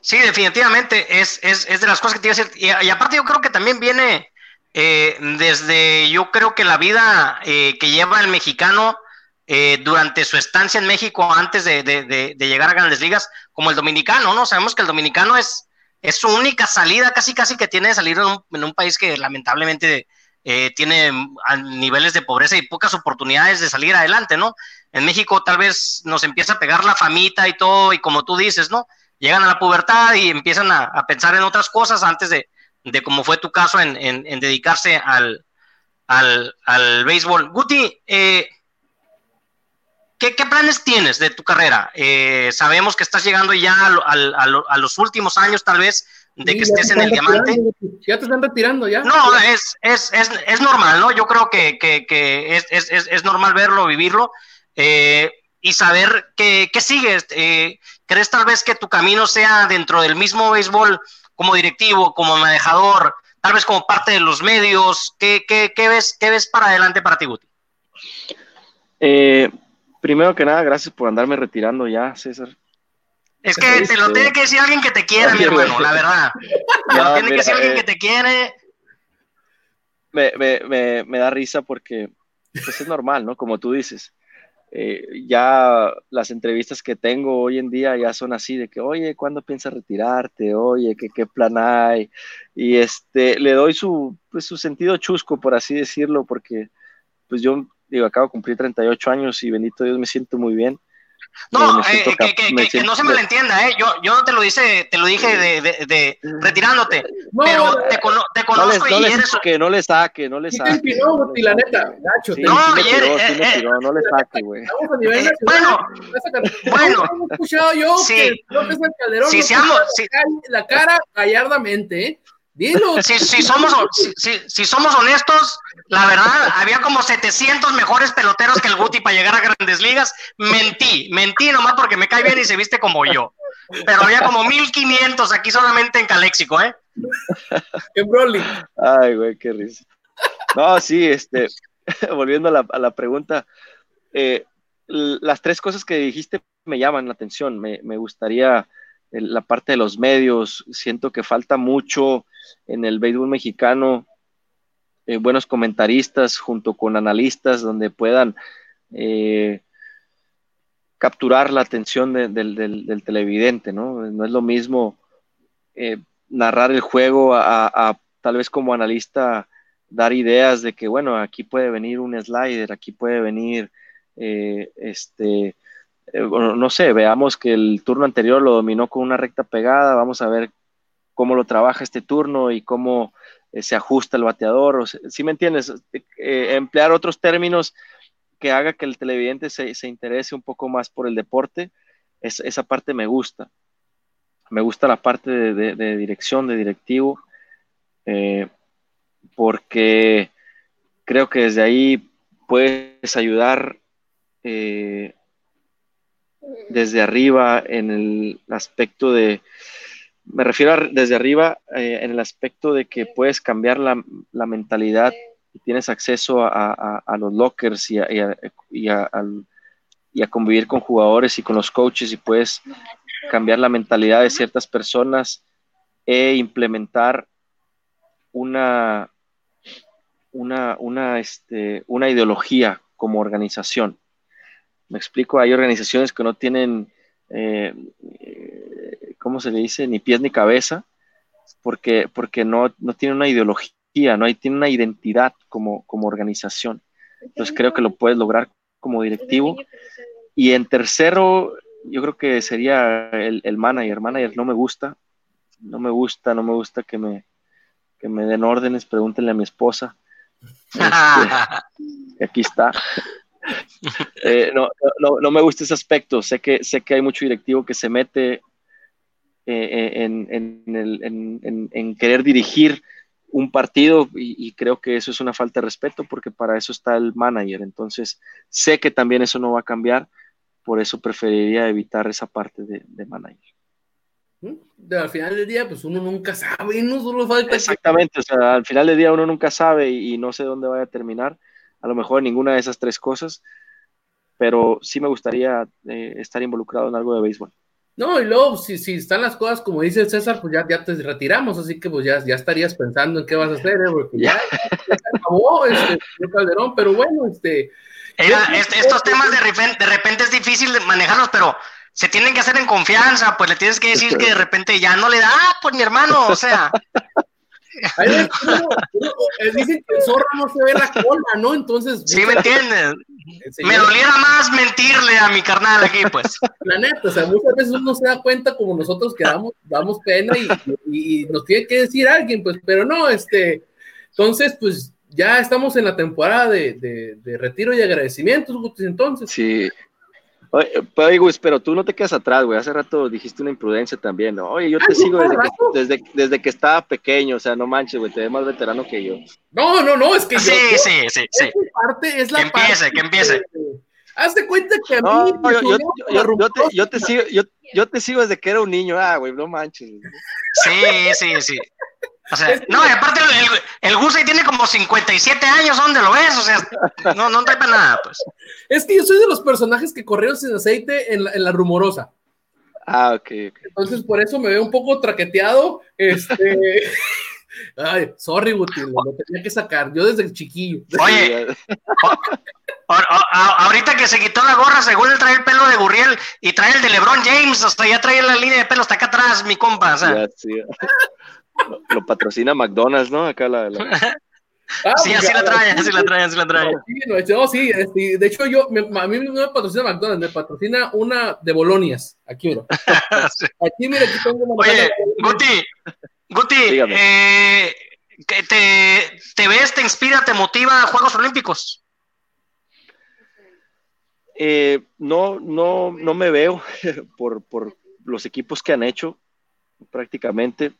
Sí, definitivamente es, de las cosas que te iba a decir. Y, aparte yo creo que también viene eh, desde, yo creo que la vida eh, que lleva el mexicano eh, durante su estancia en México antes de, llegar a grandes ligas, como el dominicano, ¿no? Sabemos que el dominicano es, es su única salida, casi casi que tiene de salir en un, país que lamentablemente tiene niveles de pobreza y pocas oportunidades de salir adelante, ¿no? En México tal vez nos empieza a pegar la famita y todo, y como tú dices, ¿no? llegan a la pubertad y empiezan a, pensar en otras cosas antes de, de como fue tu caso, en, dedicarse al, al, béisbol. Guti, eh, ¿qué, planes tienes de tu carrera? Eh, sabemos que estás llegando ya a, los últimos años, tal vez, de que estés en el diamante. Ya te están retirando, ya. No, es, es, es, es normal, ¿no? Yo creo que, que, es, es, normal verlo, vivirlo. Eh, y saber qué, qué sigues. Eh, ¿Crees tal vez que tu camino sea dentro del mismo béisbol como directivo, como manejador, tal vez como parte de los medios? ¿Qué, ves, qué ves para adelante para ti, Guti? Eh, primero que nada, gracias por andarme retirando ya, César. Es que te lo tiene que decir alguien que te quiera, mi hermano, la verdad. <laughs> Te lo tiene que decir alguien que te quiere. Me, me, me, da risa porque pues, es normal, ¿no? Como tú dices. Eh, ya las entrevistas que tengo hoy en día ya son así de que, oye, ¿cuándo piensas retirarte? Oye, ¿qué, qué plan hay? Y este, le doy su, pues, su sentido chusco, por así decirlo, porque pues yo digo, acabo de cumplir 38 años y bendito Dios me siento muy bien. No, eh, que, no se me lo entienda, ¿eh? Yo, yo no te lo dice, te lo dije de, de, de retirándote, pero te, te conozco no y eres... Que no le saque, no le saque. no, la neta, Nacho. Sí, no, sí ayer, tiró, sí eh, tiró, no le saque, güey. Bueno, bueno. He escuchado yo sí. que López Calderón sí, no seamos, sí. la cara gallardamente, ¿eh? Dilo. Si, si, somos, si, si, somos honestos, la verdad, había como 700 mejores peloteros que el Guti para llegar a grandes ligas. Mentí, mentí nomás porque me cae bien y se viste como yo. Pero había como 1500 aquí solamente en Caléxico, ¿eh? ¡Qué Broly! Ay, güey, qué risa. No, sí, este, <laughs> volviendo a la, a la pregunta, eh, las tres cosas que dijiste me llaman la atención. Me, me gustaría la parte de los medios, siento que falta mucho en el béisbol mexicano, eh, buenos comentaristas junto con analistas donde puedan eh, capturar la atención del, televidente, ¿no? No es lo mismo eh, narrar el juego a, tal vez como analista dar ideas de que, bueno, aquí puede venir un slider, aquí puede venir este eh, no sé, veamos que el turno anterior lo dominó con una recta pegada, vamos a ver cómo lo trabaja este turno y cómo eh, se ajusta el bateador. si me entiendes? Eh, emplear otros términos que haga que el televidente se, interese un poco más por el deporte, esa parte me gusta. Me gusta la parte de, dirección, de directivo, porque creo que desde ahí puedes ayudar desde arriba en el aspecto de, me refiero a desde arriba eh, en el aspecto de que puedes cambiar la, mentalidad y tienes acceso a, los lockers y, y, a, convivir con jugadores y con los coaches y puedes cambiar la mentalidad de ciertas personas e implementar una, una, una, este, una ideología como organización. Me explico, hay organizaciones que no tienen, eh, eh, ¿cómo se le dice? Ni pies ni cabeza, porque, porque no, no tienen una ideología, no hay, tiene una identidad como, como organización. Entonces creo que lo puedes lograr como directivo. Y en tercero, yo creo que sería el, el manager. Manager no me gusta, no me gusta, no me gusta que me, que me den órdenes, pregúntenle a mi esposa. <laughs> Este, aquí está. <laughs> Eh, no, no, no, me gusta ese aspecto. Sé que, sé que hay mucho directivo que se mete eh, eh, en, en, en, en, querer dirigir un partido y, y, creo que eso es una falta de respeto porque para eso está el manager. Entonces, sé que también eso no va a cambiar, por eso preferiría evitar esa parte de, de manager. Al final del día, pues uno nunca sabe, no solo falta. Exactamente, o sea, al final del día uno nunca sabe y, no sé dónde vaya a terminar. A lo mejor ninguna de esas tres cosas, pero sí me gustaría eh, estar involucrado en algo de béisbol. No, y luego, si, si están las cosas como dice César, pues ya, ya te retiramos, así que pues ya, ya estarías pensando en qué vas a hacer, ¿eh? porque ya, ya, se acabó este, Calderón, pero bueno, este. este estos temas de repente, de repente es difícil manejarlos, pero se tienen que hacer en confianza, pues le tienes que decir que de repente ya no le da, ah, pues mi hermano, o sea. <laughs> Eh, dicen que el zorro no se ve la cola, ¿no? Entonces. Sí, me entiendes. Me doliera más mentirle a mi carnal aquí, pues. La neta, o sea, muchas veces uno se da cuenta como nosotros que damos, pena y, y, nos tiene que decir alguien, pues, pero no, este. Entonces, pues ya estamos en la temporada de, de, de retiro y agradecimientos, entonces. Sí, Oye, Gus, pero tú no te quedas atrás, güey. Hace rato dijiste una imprudencia también, ¿no? Oye, yo te sigo desde que, desde, que estaba pequeño, o sea, no manches, güey, te ves más veterano que yo. No, no, no, es que sí, yo, sí, sí, sí. parte es la que empiece, que empiece. Hazte cuenta que a mí. Yo, yo, yo, te, yo, te, sigo, yo, yo te sigo desde que era un niño, ah, güey, no manches. Sí, sí, sí. O sea, no, y aparte el, el Gusey tiene como 57 años, ¿dónde lo ves? O sea, no, no trae para nada, pues. Es que yo soy de los personajes que corrieron sin aceite en la, en la rumorosa. Ah, ok. Entonces, por eso me veo un poco traqueteado. Este. <laughs> Ay, sorry, Guti, lo tenía que sacar. Yo desde el chiquillo. Oye, ahorita que se quitó la gorra, según él trae el pelo de Gurriel y trae el de LeBron James, hasta ya trae la línea de pelo hasta acá atrás, mi compa. O sea. sí. Lo, patrocina McDonald's, ¿no? Acá la. Ah, sí, así la trae, así la trae, así la trae. No, sí, este, de hecho yo, a mí no me patrocina McDonald's, me patrocina una de Bolonias, aquí mira. <laughs> Aquí mira, aquí tengo una Oye, Guti, Guti, eh, te, ¿te ves, te inspira, te motiva a Juegos Olímpicos? Eh, no, no, no me veo <laughs> por, por los equipos que han hecho prácticamente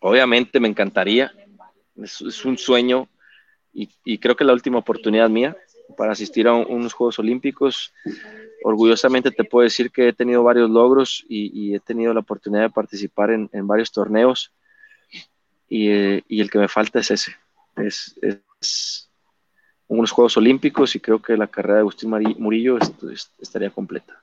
obviamente me encantaría, es, un sueño y, creo que la última oportunidad mía para asistir a unos Juegos Olímpicos. Orgullosamente te puedo decir que he tenido varios logros y, he tenido la oportunidad de participar en, varios torneos eh, y, el que me falta es ese, es, unos Juegos Olímpicos y creo que la carrera de Agustín Murillo estaría completa.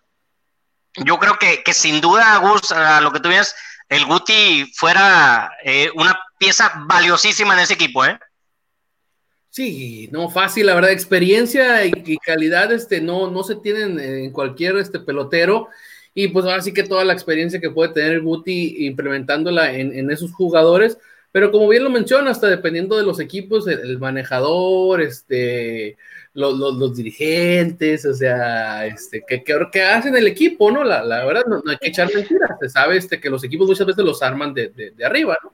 Yo creo que, sin duda, Agus, lo que tú vienes, el Guti fuera eh, una pieza valiosísima en ese equipo, ¿eh? Sí, no fácil, la verdad, experiencia y, calidad este, no, no se tienen en cualquier este, pelotero. Y pues ahora sí que toda la experiencia que puede tener el Guti implementándola en, esos jugadores. Pero como bien lo menciona, hasta dependiendo de los equipos, el manejador, este, los, dirigentes, o sea, este, que, que, hacen el equipo, ¿no? La, la verdad, no, hay que echar mentiras, se sabe este, que los equipos muchas veces los arman de, de, arriba, ¿no?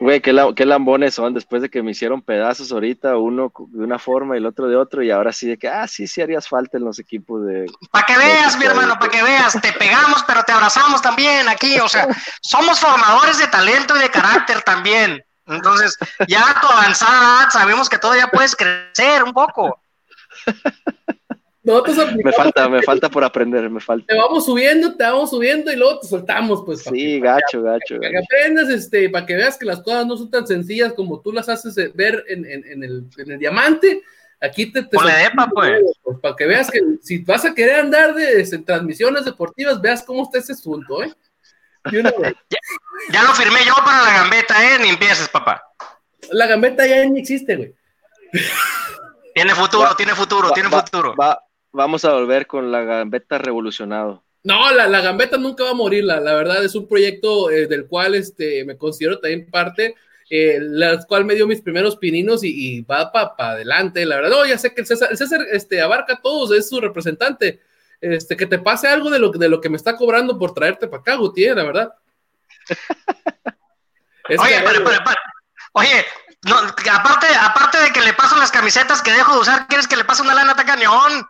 Güey, qué, qué, lambones son después de que me hicieron pedazos ahorita, uno de una forma y el otro de otro, y ahora sí de que, ah, sí, sí harías falta en los equipos de... Para que veas, mi hermano, para que veas, te pegamos, pero te abrazamos también aquí, o sea, somos formadores de talento y de carácter también. Entonces, ya a tu avanzada sabemos que todavía puedes crecer un poco <laughs> me falta, me falta por aprender, me falta. Te vamos subiendo, te vamos subiendo y luego te soltamos, pues. Sí, gacho, gacho. Para que aprendas, este, para que veas que las cosas no son tan sencillas como tú las haces eh, ver en, el, diamante. Aquí te, te pues. pues. Para que veas que si vas a querer andar de, transmisiones deportivas, veas cómo está ese asunto, ¿eh? <laughs> Ya, lo firmé yo para la gambeta, ¿eh? Ni empieces, papá. La gambeta ya ni existe, güey. Tiene futuro, tiene futuro, tiene futuro. Vamos a volver con la gambeta revolucionado. No, la, la gambeta nunca va a morir, la, la verdad es un proyecto eh, del cual este, me considero también parte, eh, la cual me dio mis primeros pininos y, va para adelante, la verdad. No, ya sé que el César, el César este, abarca a todos, es su representante. Este, que te pase algo de lo, de lo que me está cobrando por traerte para acá, Gutiérrez, la verdad. <laughs> oye, pero, pero, oye, no, aparte, aparte de que le paso las camisetas que dejo de usar, ¿quieres que le pase una lana a cañón?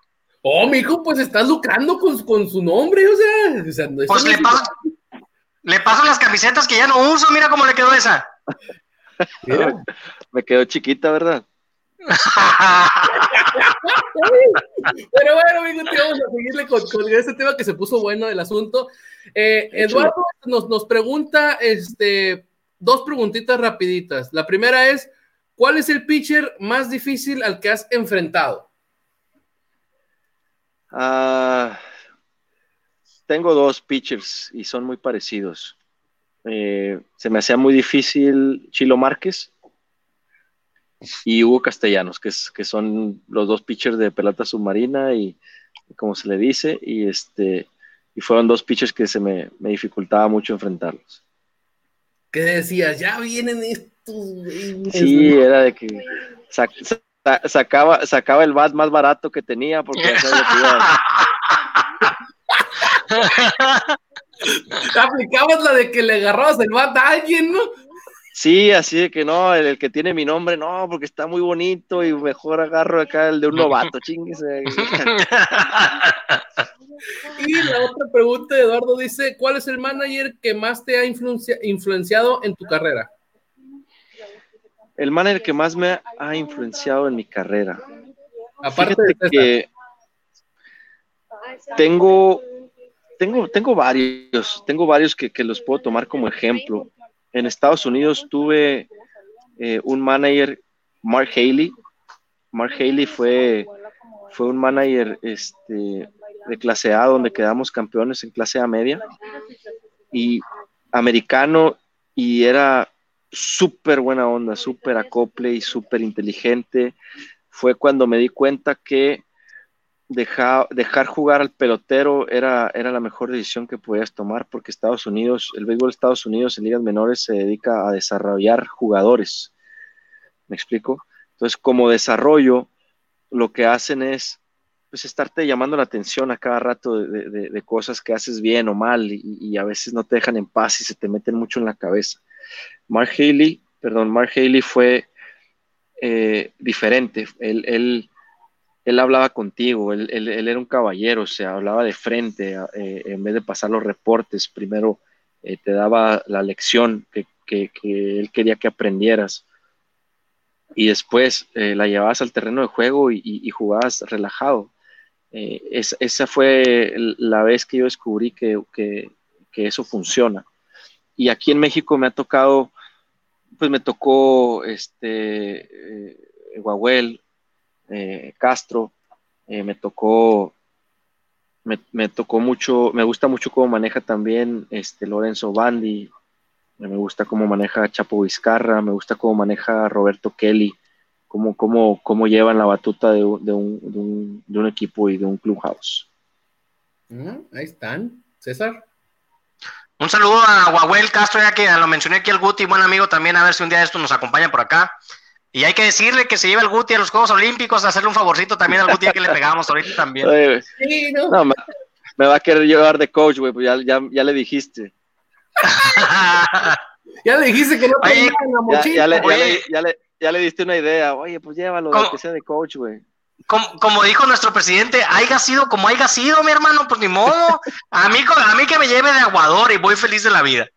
Oh, mijo, pues estás lucrando con, con su nombre, o sea. pues le paso, le paso las camisetas que ya no uso, mira cómo le quedó esa. Me quedó chiquita, ¿verdad? <laughs> Pero bueno, amigos, vamos a seguirle con, con, este tema que se puso bueno el asunto. Eh, Eduardo nos, nos pregunta este, dos preguntitas rapiditas. La primera es, ¿cuál es el pitcher más difícil al que has enfrentado? Ah, tengo dos pitchers y son muy parecidos. Eh, se me hacía muy difícil Chilo Márquez y Hugo Castellanos, que, es, que son los dos pitchers de pelota submarina y como se le dice, y este y fueron dos pitchers que se me, me dificultaba mucho enfrentarlos. ¿Qué decías? Ya vienen estos. Sí, era de que sacaba, sacaba el bat más barato que tenía porque <laughs> Aplicabas la de que le agarrabas el bat a alguien, ¿no? Sí, así de que no, el, que tiene mi nombre, no, porque está muy bonito y mejor agarro acá el de un novato, chinguese. <laughs> y la otra pregunta de Eduardo dice, ¿cuál es el manager que más te ha influenciado en tu carrera? El manager que más me ha influenciado en mi carrera. Aparte de que tengo, tengo, tengo varios, tengo varios que, que los puedo tomar como ejemplo en Estados Unidos tuve eh, un manager, Mark Haley. Mark Haley fue, fue un manager este, de clase A donde quedamos campeones en clase A media y americano y era súper buena onda, súper acople y súper inteligente. Fue cuando me di cuenta que dejar, jugar al pelotero era, era la mejor decisión que podías tomar porque Estados Unidos, el béisbol de Estados Unidos en ligas menores se dedica a desarrollar jugadores. ¿Me explico? Entonces, como desarrollo, lo que hacen es pues estarte llamando la atención a cada rato de, cosas que haces bien o mal y, a veces no te dejan en paz y se te meten mucho en la cabeza. Mark Haley, perdón, Mark Haley fue eh, diferente. Él, él, él hablaba contigo, él, era un caballero, o sea, hablaba de frente, eh, en vez de pasar los reportes, primero eh, te daba la lección que, él quería que aprendieras y después la llevabas al terreno de juego y, jugabas relajado. esa fue la vez que yo descubrí que, eso funciona. Y aquí en México me ha tocado, pues me tocó este, Guaguel, eh, Castro, eh, me tocó, me, tocó mucho, me gusta mucho cómo maneja también este Lorenzo Bandi, me gusta cómo maneja Chapo Vizcarra, me gusta cómo maneja Roberto Kelly, cómo, cómo, cómo llevan la batuta de, un, equipo y de un clubhouse. Ah, ahí están, César. Un saludo a Guaguel Castro, ya que lo mencioné aquí el Guti, buen amigo también, a ver si un día esto nos acompaña por acá. Y hay que decirle que se lleva el Guti a los Juegos Olímpicos, a hacerle un favorcito también al Guti que le pegamos ahorita también. no. me, va a querer llevar de coach, güey, pues ya, ya, le dijiste. <laughs> ya le dijiste que no te en la mochila. Ya, le, ya, le, diste una idea. Oye, pues llévalo, que sea de coach, güey. Como, como, dijo nuestro presidente, haya sido como haya sido, mi hermano, pues ni modo. A mí, a mí que me lleve de aguador y voy feliz de la vida.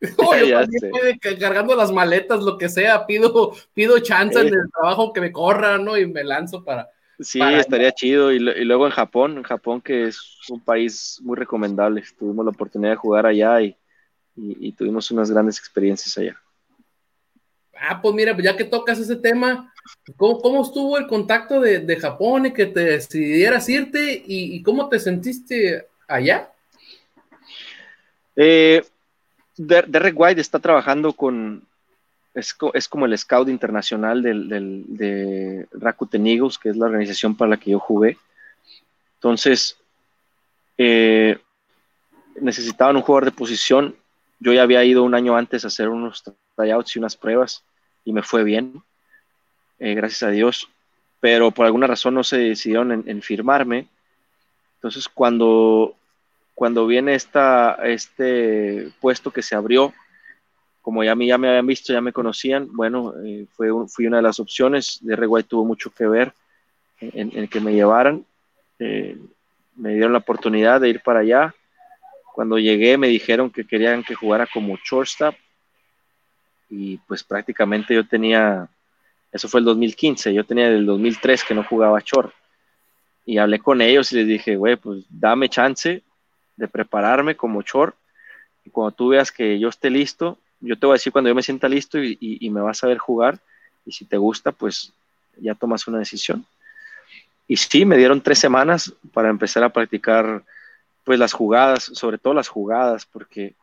<laughs> cargando las maletas, lo que sea, pido, pido chance en el trabajo que me corra, ¿no? Y me lanzo para. Sí, estaría chido. Y, luego en Japón, en Japón, que es un país muy recomendable. Tuvimos la oportunidad de jugar allá y, tuvimos unas grandes experiencias allá. Ah, pues mira, ya que tocas ese tema, ¿cómo, estuvo el contacto de, Japón y que te decidieras irte y, y cómo te sentiste allá? Eh, Derek White está trabajando con, es, como el scout internacional del, de Rakuten Eagles, que es la organización para la que yo jugué. Entonces, eh, necesitaban un jugador de posición. Yo ya había ido un año antes a hacer unos tryouts y unas pruebas y me fue bien, eh, gracias a Dios. Pero por alguna razón no se decidieron en, firmarme. Entonces, cuando, cuando viene esta, este puesto que se abrió, como ya, ya me habían visto, ya me conocían, bueno, eh, fue, fui una de las opciones. De Reguay tuvo mucho que ver en, en que me llevaran. Eh, me dieron la oportunidad de ir para allá. Cuando llegué me dijeron que querían que jugara como shortstop y pues prácticamente yo tenía, eso fue el 2015, yo tenía el 2003 que no jugaba short. Y hablé con ellos y les dije, güey, pues dame chance de prepararme como short y cuando tú veas que yo esté listo, yo te voy a decir cuando yo me sienta listo y, y me vas a ver jugar y si te gusta, pues ya tomas una decisión. Y sí, me dieron tres semanas para empezar a practicar pues las jugadas, sobre todo las jugadas, porque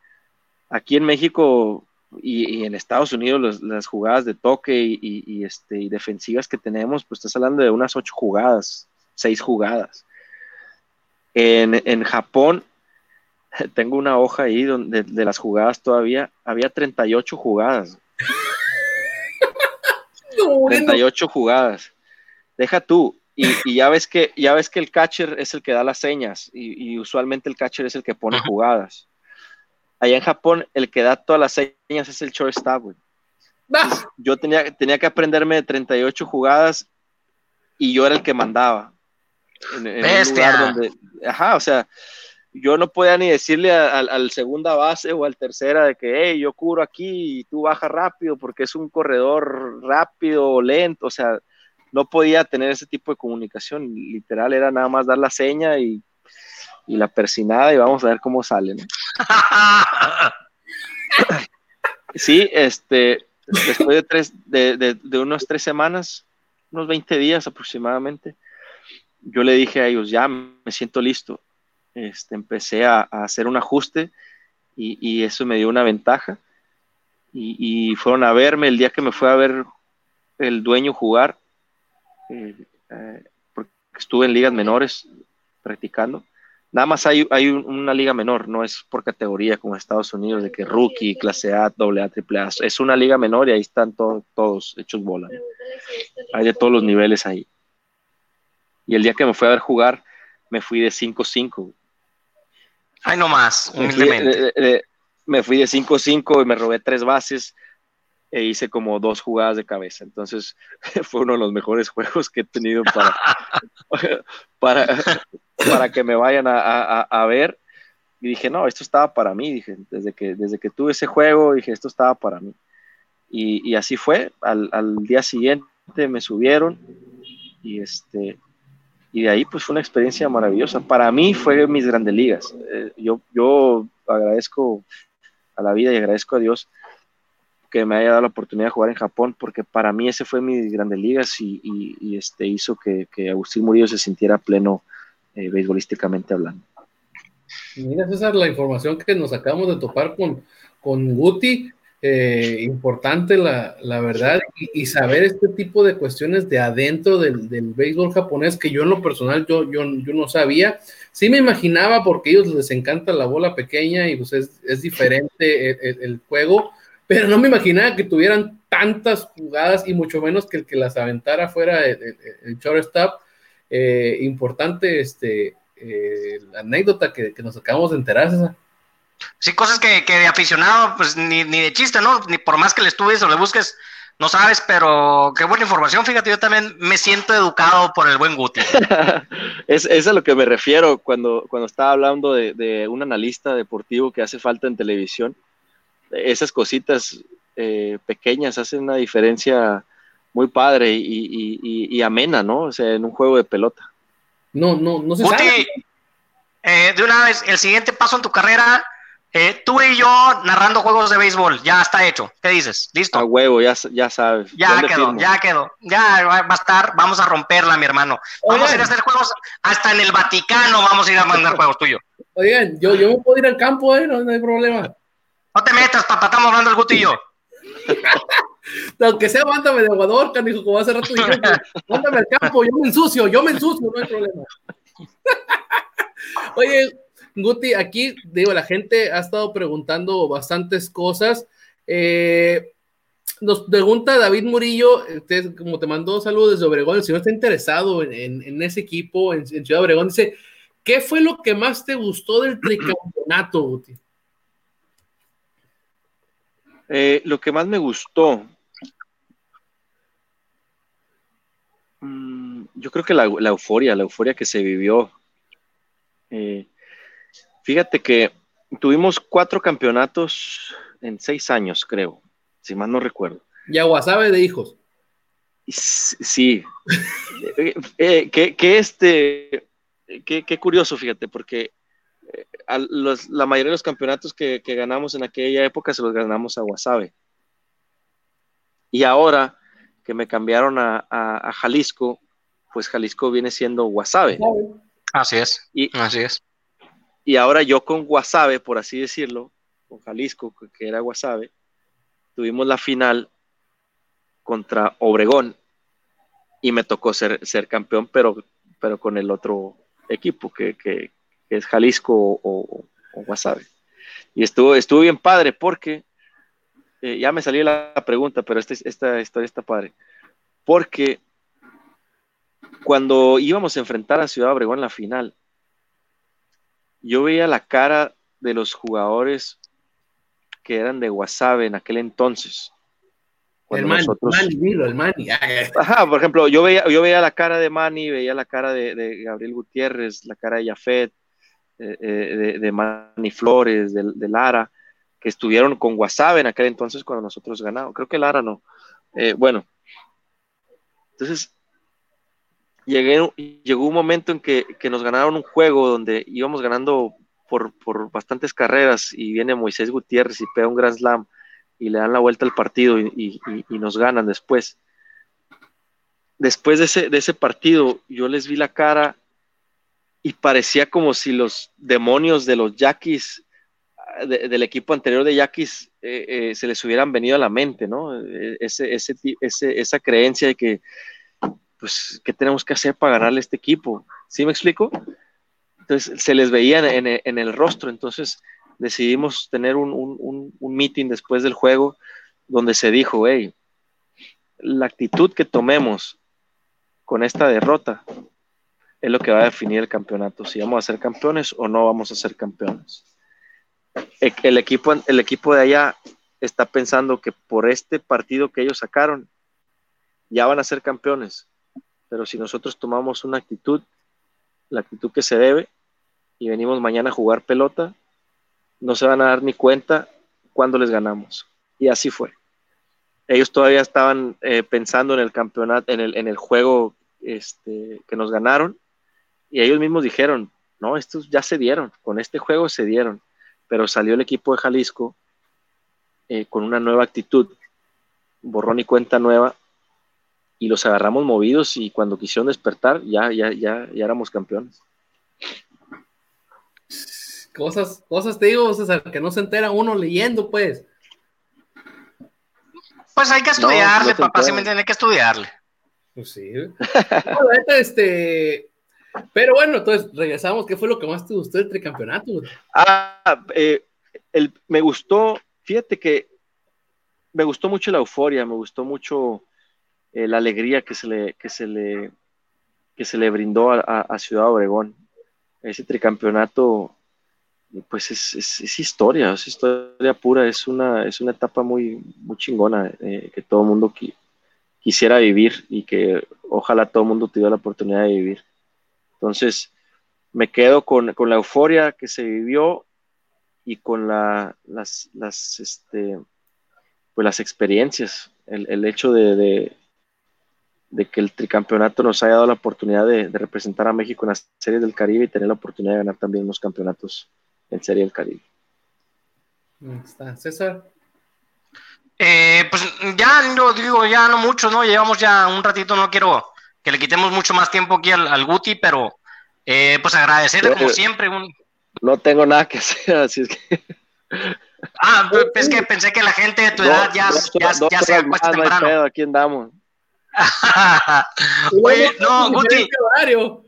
aquí en México y, en Estados Unidos las jugadas de toque y, este, y defensivas que tenemos, pues estás hablando de unas ocho jugadas, seis jugadas. En, en Japón, <laughs> tengo una hoja ahí donde de las jugadas todavía, había 38 jugadas. <laughs> 38 jugadas. Deja tú, y, ya ves que ya ves que el catcher es el que da las señas y, usualmente el catcher es el que pone jugadas. Allá en Japón el que da todas las señas es el shortstop, güey. Yo tenía, tenía que aprenderme de 38 jugadas y yo era el que mandaba. En, un lugar donde, ajá, o sea, yo no podía ni decirle al segunda base o al tercera de que, hey, yo curo aquí y tú baja rápido porque es un corredor rápido o lento, o sea, no podía tener ese tipo de comunicación. Literal, era nada más dar la seña y, la persinada y vamos a ver cómo sale. <laughs> sí, este, después de, tres, de, unas tres semanas, unos 20 días aproximadamente, yo le dije a ellos, ya me siento listo. Este, empecé a, hacer un ajuste y, eso me dio una ventaja. Y, y, fueron a verme el día que me fue a ver el dueño jugar. Eh, eh, porque estuve en ligas menores practicando. Nada más hay, hay una liga menor, no es por categoría como Estados Unidos, de que rookie, clase A, doble A, triple A. Es una liga menor y ahí están todos hechos bola. Hay de todos los niveles ahí. Y el día que me fui a ver jugar, me fui de 5-5. Ay, no más, humildemente. Me fui de 5-5 y me robé tres bases e hice como dos jugadas de cabeza. Entonces <laughs> fue uno de los mejores <laughs> juegos que he tenido para, <laughs> para, para que me vayan a, a, ver. Y dije, no, esto estaba para mí. Dije, desde que, desde que tuve ese juego, dije, esto estaba para mí. Y, y así fue. Al, al, día siguiente me subieron y este y de ahí pues fue una experiencia maravillosa. Para mí fue mis grandes ligas. Eh, yo, yo agradezco a la vida y agradezco a Dios que me haya dado la oportunidad de jugar en Japón, porque para mí ese fue mi Grandes Ligas y, este, hizo que, Agustín Murillo se sintiera pleno eh, beisbolísticamente hablando. Mira, César, la información que nos acabamos de topar con, con Guti, eh, importante la, la verdad, y, saber este tipo de cuestiones de adentro del, del, béisbol japonés, que yo en lo personal yo, yo, yo no sabía. Sí me imaginaba porque a ellos les encanta la bola pequeña y pues es, es diferente el, el juego, pero no me imaginaba que tuvieran tantas jugadas y mucho menos que el que las aventara fuera el, shortstop. Eh, importante este, eh, la anécdota que, nos acabamos de enterar, César. Sí, cosas que, de aficionado, pues ni, de chiste, ¿no? Ni por más que le estudies o le busques, no sabes, pero qué buena información. Fíjate, yo también me siento educado por el buen Guti. <laughs> es, es, a lo que me refiero cuando, cuando estaba hablando de, de, un analista deportivo que hace falta en televisión esas cositas eh, pequeñas hacen una diferencia muy padre y, amena, ¿no? O sea, en un juego de pelota. No, no, no se sabe. Eh, de una vez, el siguiente paso en tu carrera, eh, tú y yo narrando juegos de béisbol, ya está hecho. ¿Qué dices? ¿Listo? A huevo, ya, ya sabes. Ya quedó, ya quedó. Ya va a estar, vamos a romperla, mi hermano. Vamos a ir a hacer juegos, hasta en el Vaticano vamos a ir a mandar juegos tuyos. Oigan, yo, yo me puedo ir al campo, ¿eh? no hay problema. No te metas, papá, estamos hablando el Guti yo. <laughs> Aunque sea, mándame de aguador, canijo, como hace rato dije, mándame al campo, yo me ensucio, yo me ensucio, no hay problema. <laughs> Oye, Guti, aquí, digo, la gente ha estado preguntando bastantes cosas. Eh, nos pregunta David Murillo, como te mandó saludos desde Obregón, el señor está interesado en, ese equipo, en, Ciudad Obregón, dice, ¿qué fue lo que más te gustó del tricampeonato, Guti? Eh, lo que más me gustó, mm, yo creo que la, euforia, la euforia que se vivió. Eh, fíjate que tuvimos cuatro campeonatos en seis años, creo si mal no recuerdo. Y Aguasabe de hijos. Sí. <laughs> Eh, eh, que, este, qué curioso, fíjate, porque eh, la mayoría de los campeonatos que, ganamos en aquella época se los ganamos a Guasave. Y ahora que me cambiaron a, Jalisco, pues Jalisco viene siendo Guasave. Así es. Y, así es. Y ahora yo con Guasave, por así decirlo, con Jalisco, que era Guasave, tuvimos la final contra Obregón y me tocó ser, ser campeón, pero, pero con el otro equipo, que, es Jalisco o, o, Guasave. Y estuvo, estuvo bien padre porque, eh, ya me salió la pregunta, pero esta, esta historia está padre, porque cuando íbamos a enfrentar a Ciudad Obregón en la final, yo veía la cara de los jugadores que eran de Wasabe en aquel entonces. El Mani, el Mani. Ajá, por ejemplo, yo veía, yo veía la cara de Manny, veía la cara de, Gabriel Gutiérrez, la cara de Jafet, eh, eh, de, Manny Flores, de, Lara, que estuvieron con Wasabe en aquel entonces cuando nosotros ganamos. Creo que Lara no. Eh, bueno, entonces llegué, llegó un momento en que, que, nos ganaron un juego donde íbamos ganando por, bastantes carreras y viene Moisés Gutiérrez y pega un gran slam y le dan la vuelta al partido y, nos ganan después. Después de ese, de ese partido, yo les vi la cara y parecía como si los demonios de los Yaquis, del equipo anterior de Yaquis, eh, eh, se les hubieran venido a la mente, ¿no? E, ese, esa creencia de que, pues, ¿qué tenemos que hacer para ganarle a este equipo? ¿Sí me explico? Entonces se les veía en, el rostro, entonces decidimos tener un, un, meeting después del juego donde se dijo, hey, la actitud que tomemos con esta derrota es lo que va a definir el campeonato, si vamos a ser campeones o no vamos a ser campeones. E, el equipo, el equipo de allá está pensando que por este partido que ellos sacaron, ya van a ser campeones, pero si nosotros tomamos una actitud, la actitud que se debe, y venimos mañana a jugar pelota, no se van a dar ni cuenta cuando les ganamos. Y así fue. Ellos todavía estaban eh, pensando en el campeonato, en el, en el juego este, que nos ganaron, y ellos mismos dijeron, no, estos ya se dieron, con este juego se dieron, pero salió el equipo de Jalisco eh, con una nueva actitud, borrón y cuenta nueva, y los agarramos movidos y cuando quisieron despertar ya, ya, ya, ya éramos campeones. Cosas, cosas te digo, César, que no se entera uno leyendo, pues. Pues hay que estudiarle, papá, si me tiene que estudiarle. Pues sí. <laughs> este, pero bueno, entonces regresamos. ¿Qué fue lo que más te gustó del tricampeonato? Ah, eh, el, me gustó, fíjate que me gustó mucho la euforia, me gustó mucho eh, la alegría que se le, que se le, que se le brindó a, Ciudad Obregón. Ese tricampeonato pues es, es, historia, es historia pura, es una, es una etapa muy, muy chingona eh, que todo el mundo quisiera vivir y que ojalá todo el mundo tuviera la oportunidad de vivir. Entonces, me quedo con, la euforia que se vivió y con la, las, las, este, pues las experiencias, el, hecho de, de, que el tricampeonato nos haya dado la oportunidad de, de representar a México en las series del Caribe y tener la oportunidad de ganar también los campeonatos en Serie del Caribe. está, César. Eh, pues ya no digo, ya no mucho, ¿no? Llevamos ya un ratito, no quiero que le quitemos mucho más tiempo aquí al, Guti, pero eh, pues agradecerle como siempre. No tengo nada que <laughs> hacer, así es que. Ah, es que pensé que la gente de tu edad ya, ya, ya, se acuesta temprano. aquí andamos. <laughs> Oye, no, Guti. No,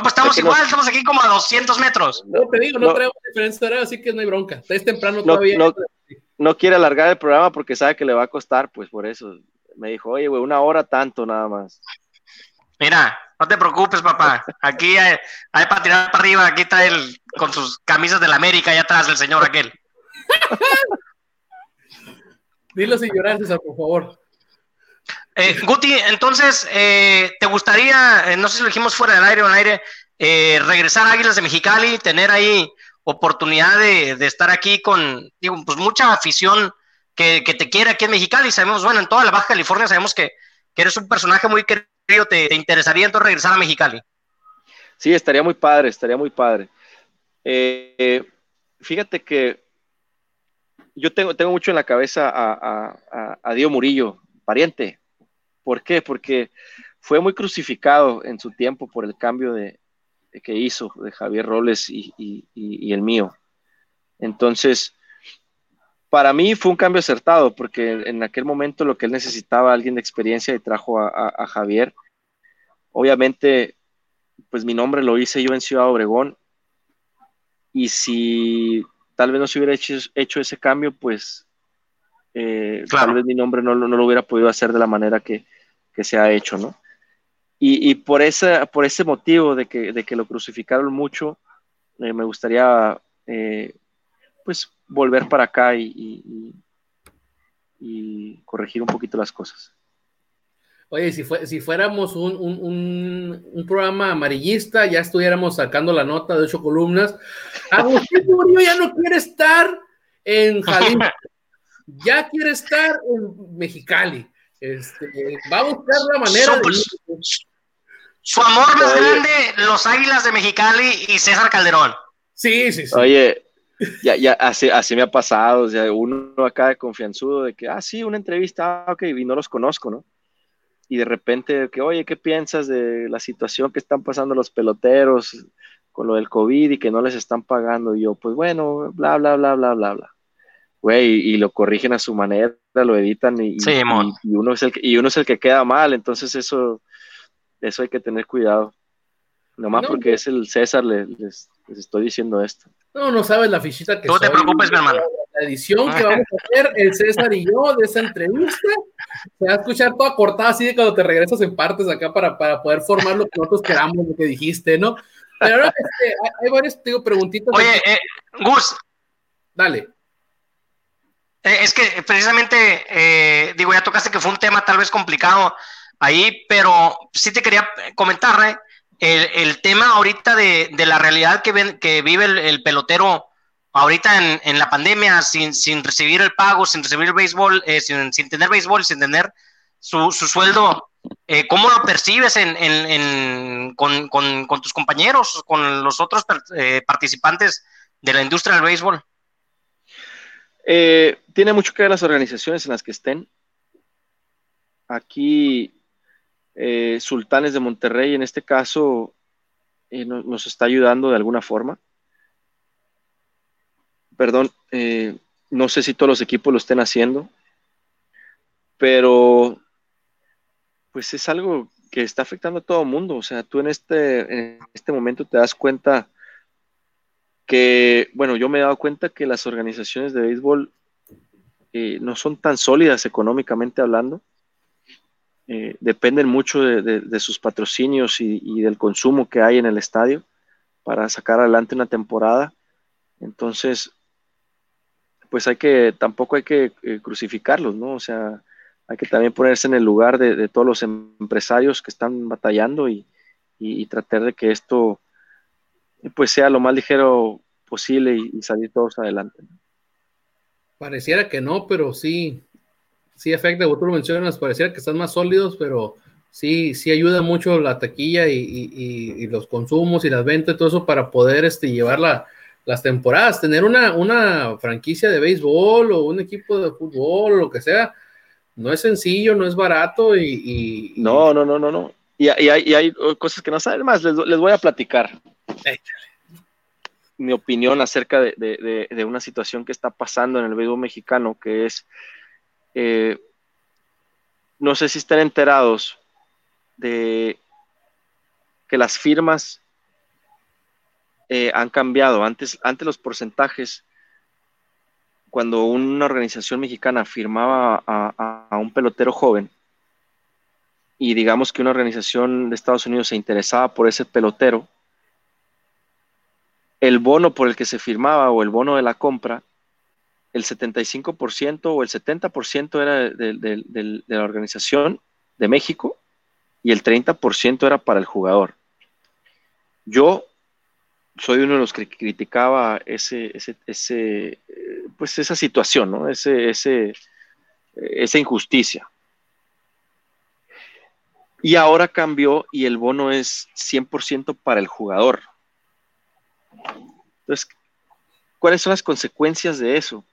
pues estamos igual, estamos aquí como a 200 metros. No te digo, no, traemos diferencia horaria, así que no hay bronca. Es temprano todavía. No, quiere alargar el programa porque sabe que le va a costar, pues por eso. Me dijo, oye, güey, una hora tanto nada más. Mira, no te preocupes, papá. Aquí hay, para tirar para arriba. Aquí está él con sus camisas de la América allá atrás, el señor aquel. Dilo sin llorar, César, por favor. Eh, Guti, entonces, eh, ¿te gustaría, eh, no sé si lo dijimos fuera del aire o en el aire, regresar a Águilas de Mexicali, tener ahí oportunidad de, estar aquí con, digo, pues mucha afición que, te quiere aquí en Mexicali? Sabemos, bueno, en toda la Baja California sabemos que, eres un personaje muy querido, ¿te, interesaría entonces regresar a Mexicali? Sí, estaría muy padre, estaría muy padre. fíjate que yo tengo, tengo mucho en la cabeza a, a, a Murillo, pariente, ¿Por qué? Porque fue muy crucificado en su tiempo por el cambio de, que hizo de Javier Robles y, el mío. Entonces, para mí fue un cambio acertado, porque en aquel momento lo que él necesitaba, alguien de experiencia, y trajo a, Javier. Obviamente, pues mi nombre lo hice yo en Ciudad Obregón, y si tal vez no se hubiera hecho, hecho ese cambio, pues eh, tal vez mi nombre no, no, lo hubiera podido hacer de la manera que, que se ha hecho, ¿no? Y, por, ese, por ese motivo de que, de que lo crucificaron mucho, eh, me gustaría eh, pues volver para acá y, y, corregir un poquito las cosas. Oye, si, fue, si fuéramos un, un, un, programa amarillista, ya estuviéramos sacando la nota de ocho columnas. <laughs> Agustín Murillo ya no quiere estar en Jalisco, <laughs> ya quiere estar en Mexicali. Este, va a buscar la manera su, amor más grande, los Águilas de Mexicali y César Calderón. Sí, sí, sí. Oye, ya, ya, así, así me ha pasado, o sea, uno acá de confianzudo de que, ah, sí, una entrevista, ah, ok, y no los conozco, ¿no? Y de repente, que, oye, ¿qué piensas de la situación que están pasando los peloteros con lo del COVID y que no les están pagando? Y yo, pues bueno, bla, bla, bla, bla, bla, bla güey, y, lo corrigen a su manera, lo editan y, uno es el que, y uno es el que queda mal, entonces eso, eso hay que tener cuidado. Nomás porque es el César, les, estoy diciendo esto. No, no sabes la fichita que No te preocupes, mi hermano. La edición que vamos a hacer, el César y yo, de esa entrevista, se va a escuchar toda cortada así de cuando te regresas en partes acá para, para poder formar lo que nosotros queramos, lo que dijiste, ¿no? Pero ahora este, hay, varios, digo, preguntitas. Oye, eh, Gus. Dale. Eh, es que precisamente, eh, digo, ya tocaste que fue un tema tal vez complicado ahí, pero sí te quería comentar, ¿eh? El, tema ahorita de, la realidad que, que vive el, pelotero ahorita en, la pandemia, sin, recibir el pago, sin recibir el béisbol, sin, tener béisbol, sin tener su, sueldo, ¿cómo lo percibes con, tus compañeros, con los otros participantes de la industria del béisbol? Eh, tiene mucho que ver las organizaciones en las que estén. Aquí, eh, Sultanes de Monterrey, en este caso, eh, nos está ayudando de alguna forma. Perdón, no sé si todos los equipos lo estén haciendo, pero pues es algo que está afectando a todo el mundo. O sea, tú en este, en este momento te das cuenta que, bueno, yo me he dado cuenta que las organizaciones de béisbol eh, no son tan sólidas económicamente hablando. Eh, dependen mucho de, sus patrocinios y, del consumo que hay en el estadio para sacar adelante una temporada. Entonces, pues hay que, tampoco hay que eh, crucificarlos, ¿no? O sea, hay que también ponerse en el lugar de, todos los empresarios que están batallando y, y tratar de que esto pues sea lo más ligero posible y, salir todos adelante. Pareciera que no, pero sí, sí afecta, como tú lo mencionas, pareciera que están más sólidos, pero sí, sí ayuda mucho la taquilla y, los consumos y las ventas y todo eso para poder este, llevar las temporadas, tener una, una franquicia de béisbol o un equipo de fútbol o lo que sea, no es sencillo, no es barato y... no, no, no, no, no. Y, hay, hay, cosas que no saben más, les, les voy a platicar. mi opinión acerca de, una situación que está pasando en el béisbol mexicano, que es, eh, no sé si están enterados de que las firmas eh, han cambiado. Antes, antes los porcentajes, cuando una organización mexicana firmaba a un pelotero joven, y digamos que una organización de Estados Unidos se interesaba por ese pelotero, el bono por el que se firmaba o el bono de la compra, el 75% o el 70% era de, la organización de México y el 30% era para el jugador. Yo soy uno de los que criticaba ese, ese, pues esa situación, ¿no? ese, ese, esa injusticia. Y ahora cambió y el bono es 100% para el jugador. Entonces, ¿cuáles son las consecuencias de eso?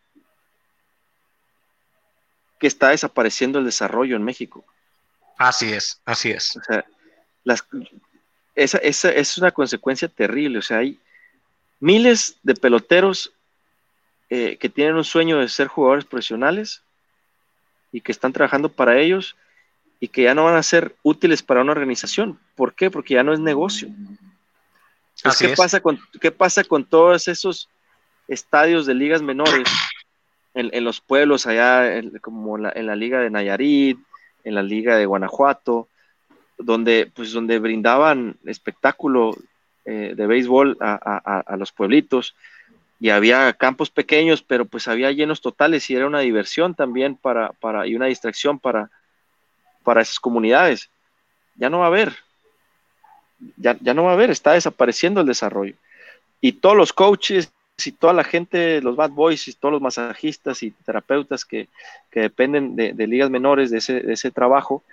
Que está desapareciendo el desarrollo en México. Así es, así es. O sea, esa, es una consecuencia terrible. O sea, hay miles de peloteros eh, que tienen un sueño de ser jugadores profesionales y que están trabajando para ellos y que ya no van a ser útiles para una organización. ¿Por qué? Porque ya no es negocio. ¿qué, Pasa con, ¿Qué pasa con todos esos estadios de ligas menores en, los pueblos allá, como en la liga de Nayarit, en la liga de Guanajuato, donde, pues, donde brindaban espectáculo eh, de béisbol a, los pueblitos? y había campos pequeños, pero pues había llenos totales y era una diversión también para, para y una distracción para, para esas comunidades. Ya no va a haber. Ya, no va a haber, está desapareciendo el desarrollo. Y todos los coaches y toda la gente, los bad boys y todos los masajistas y terapeutas que, dependen de, ligas menores de ese, trabajo,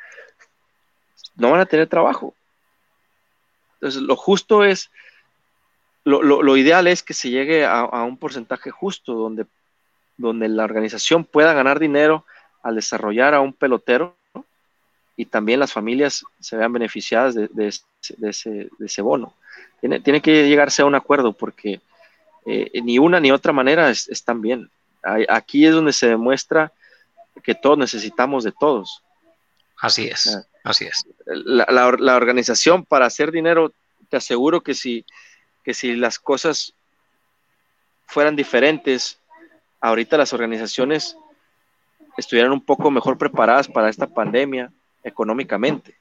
no van a tener trabajo. Entonces, lo justo es, lo, ideal es que se llegue a, un porcentaje justo donde, donde la organización pueda ganar dinero al desarrollar a un pelotero y también las familias se vean beneficiadas de, ese, bono. Tiene, tiene, que llegarse a un acuerdo porque eh, ni una ni otra manera están bien. Aquí es donde se demuestra que todos necesitamos de todos. Así es, así es. La, organización para hacer dinero, te aseguro que si, que si las cosas fueran diferentes, ahorita las organizaciones estuvieran un poco mejor preparadas para esta pandemia, económicamente.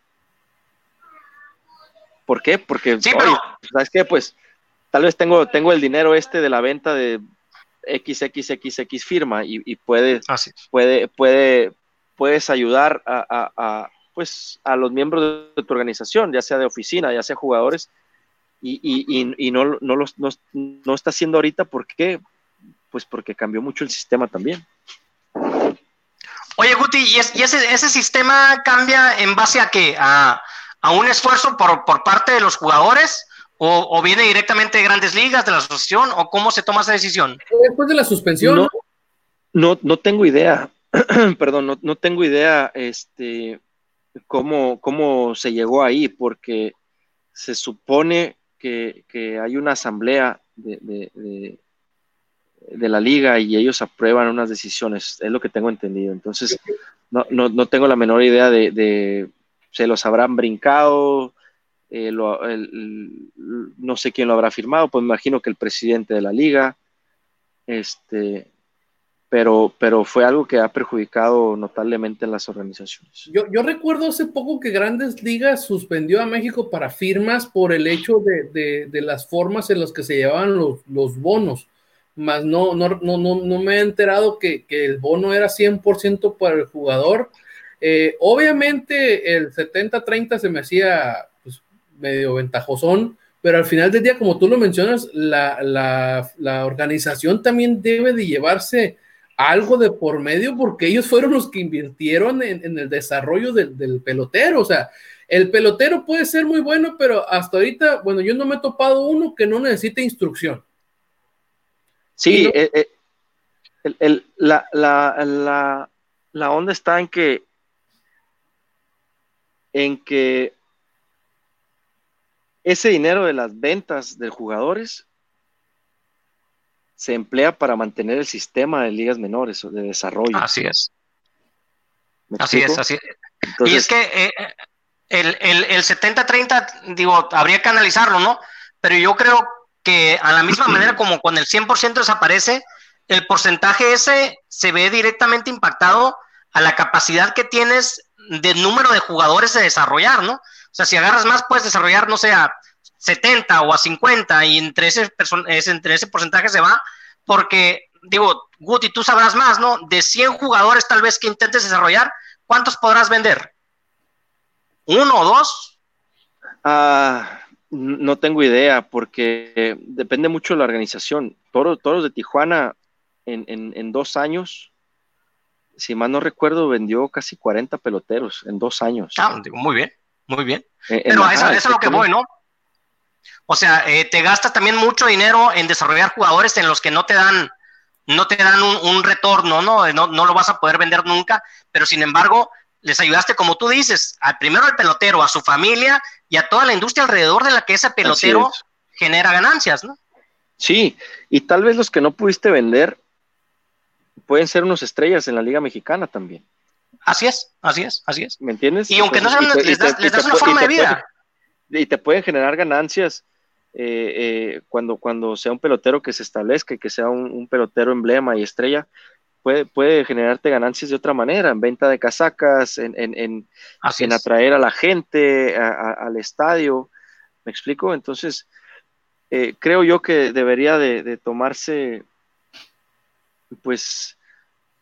¿Por qué? Porque, ¿sabes qué? Pues tal vez tengo, tengo el dinero este de la venta de XXXX firma y, y puede, puede, puede, puedes ayudar a, pues, a los miembros de tu organización, ya sea de oficina, ya sea jugadores, y, y, y no, no, los, no, no está haciendo ahorita, ¿por qué? Pues porque cambió mucho el sistema también. Oye, Guti, ¿y, ese, sistema cambia en base a qué? ¿A, un esfuerzo por, parte de los jugadores? O, viene directamente de grandes ligas, de la asociación? ¿O cómo se toma esa decisión? Después de la suspensión. No, no, tengo idea. <clears throat> Perdón, no, tengo idea este, cómo, cómo se llegó ahí, porque se supone que, hay una asamblea de, de la liga y ellos aprueban unas decisiones, es lo que tengo entendido. Entonces, no, no, no tengo la menor idea de, de se los habrán brincado, eh, no sé quién lo habrá firmado, pues me imagino que el presidente de la liga, este, pero, pero fue algo que ha perjudicado notablemente en las organizaciones. Yo, yo recuerdo hace poco que Grandes Ligas suspendió a México para firmas por el hecho de, de, de las formas en las que se llevaban los, los bonos más no, no, no, no, me he enterado que, el bono era 100% para el jugador. Eh, obviamente el 70-30 se me hacía medio ventajosón, pero al final del día, como tú lo mencionas, la, organización también debe de llevarse algo de por medio porque ellos fueron los que invirtieron en, el desarrollo del, del, pelotero. O sea, el pelotero puede ser muy bueno, pero hasta ahorita, bueno, yo no me he topado uno que no necesite instrucción. Sí, eh, eh, la, la, onda está en que, en que ese dinero de las ventas de jugadores se emplea para mantener el sistema de ligas menores o de desarrollo. Así es. Así es, así es. y es que eh, el, el, el 70-30, digo, habría que analizarlo, ¿no? Pero yo creo que a la misma <clears throat> manera como cuando el 100% desaparece, el porcentaje ese se ve directamente impactado a la capacidad que tienes de número de jugadores de desarrollar, ¿no? O sea, si agarras más, puedes desarrollar, no sé, a 70 o a 50 y entre ese, entre ese porcentaje se va, porque, digo, Guti, tú sabrás más, ¿no? De 100 jugadores tal vez que intentes desarrollar, ¿cuántos podrás vender? ¿Uno o dos? Ah, no tengo idea, porque depende mucho de la organización. Toros, Toros de Tijuana en, dos años, si mal no recuerdo, vendió casi 40 peloteros en dos años. Ah, muy bien, muy bien. Eh, Pero eso, es lo que voy, ¿no? O sea, eh, te gastas también mucho dinero en desarrollar jugadores en los que no te dan, no te dan un, retorno, ¿no? ¿no? No lo vas a poder vender nunca, pero sin embargo, les ayudaste, como tú dices, al primero al pelotero, a su familia y a toda la industria alrededor de la que ese pelotero genera ganancias, ¿no? Sí, y tal vez los que no pudiste vender pueden ser unos estrellas en la Liga Mexicana también. Así es, así es, así es. ¿Me entiendes? Y aunque no sean, les, das, una forma de vida. y te pueden generar ganancias eh, eh, cuando, cuando sea un pelotero que se establezca y que sea un pelotero emblema y estrella, puede, generarte ganancias de otra manera, en venta de casacas, en, en, atraer a la gente al estadio. ¿Me explico? Entonces, eh, creo yo que debería de, tomarse, pues,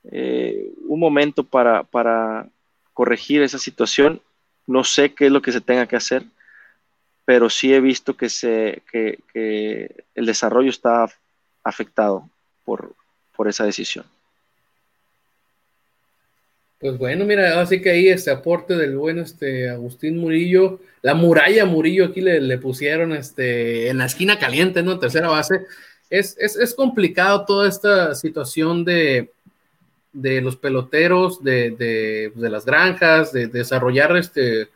eh, un momento para, para corregir esa situación. No sé qué es lo que se tenga que hacer, pero sí he visto que, se, que, que el desarrollo está afectado por, por esa decisión. Pues bueno, mira, así que ahí este aporte del buen este Agustín Murillo, la muralla Murillo aquí le, pusieron este en la esquina caliente, ¿no? Tercera base. Es, es, complicado toda esta situación de, de los peloteros, de, de, de las granjas, de, desarrollar este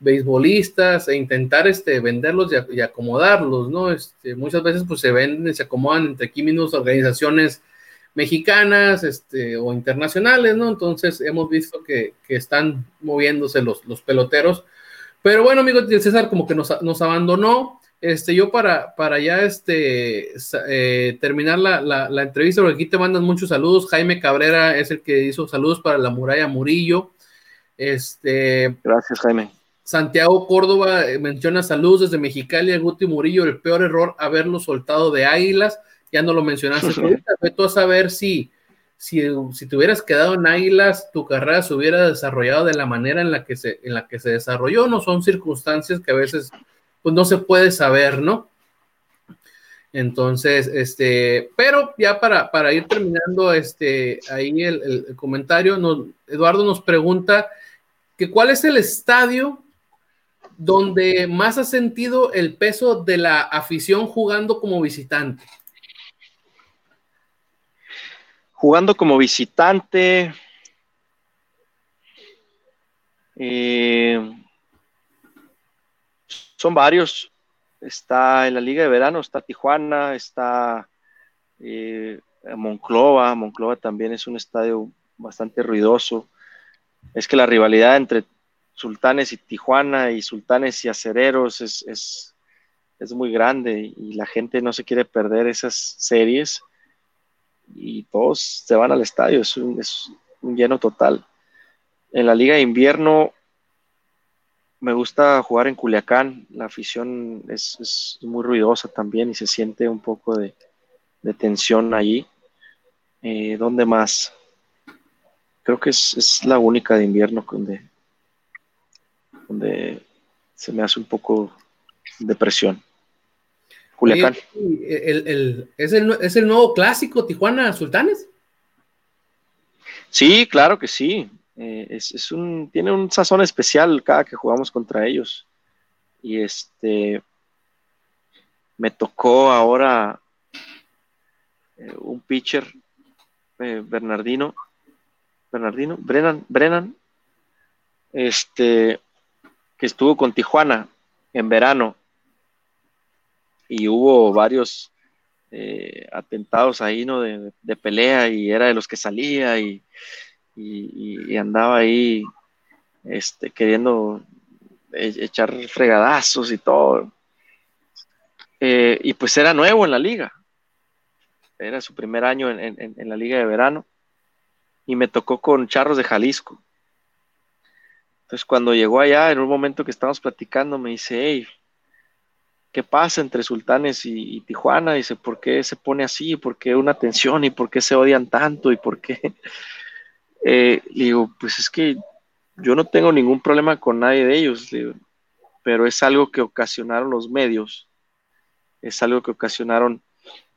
beisbolistas e intentar este venderlos y, acomodarlos, ¿no? Este, muchas veces pues se venden se acomodan entre aquí mismos organizaciones mexicanas este, o internacionales, ¿no? Entonces hemos visto que, están moviéndose los, los, peloteros. Pero bueno, amigo César, como que nos, abandonó. Este, yo para, para ya este, eh, terminar la, la, entrevista, porque aquí te mandan muchos saludos. Jaime Cabrera es el que hizo saludos para la muralla Murillo. Este, Gracias, Jaime. Santiago Córdoba eh, menciona saludos desde Mexicali a Guti Murillo, el peor error haberlo soltado de Águilas ya no lo mencionaste ahorita, a saber si, si, si te hubieras quedado en Águilas, tu carrera se hubiera desarrollado de la manera en la que se, en la que se desarrolló, no son circunstancias que a veces pues no se puede saber, ¿no? Entonces, este, pero ya para, para ir terminando, este, ahí el, comentario, Eduardo nos pregunta que cuál es el estadio donde más ha sentido el peso de la afición jugando como visitante. Jugando como visitante, eh, son varios. Está en la Liga de Verano, está Tijuana, está eh, Monclova. Monclova también es un estadio bastante ruidoso. Es que la rivalidad entre Sultanes y Tijuana y Sultanes y Acereros es, es, es muy grande y la gente no se quiere perder esas series y todos se van al estadio, es un, lleno total. En la liga de invierno me gusta jugar en Culiacán, la afición es, muy ruidosa también y se siente un poco de, tensión allí. Eh, ¿Dónde más? Creo que es, la única de invierno donde, donde se me hace un poco de presión. Culiacán. es, el, nuevo clásico Tijuana Sultanes? Sí, claro que sí. Eh, es, un, tiene un sazón especial cada que jugamos contra ellos. Y este me tocó ahora eh, un pitcher, eh, Bernardino, Bernardino, Brennan, Brennan, este, que estuvo con Tijuana en verano y hubo varios atentados ahí, ¿no? De, pelea y era de los que salía y, andaba ahí este, queriendo e, echar fregadazos y todo. Eh, y pues era nuevo en la liga. Era su primer año en, la liga de verano. Y me tocó con Charros de Jalisco. Entonces cuando llegó allá, en un momento que estábamos platicando, me dice, hey, ¿qué pasa entre Sultanes y, Tijuana? Dice, ¿por qué se pone así? ¿Por qué una tensión? ¿Y por qué se odian tanto? ¿Y por qué? Eh, digo, pues es que yo no tengo ningún problema con nadie de ellos, pero es algo que ocasionaron los medios, es algo que ocasionaron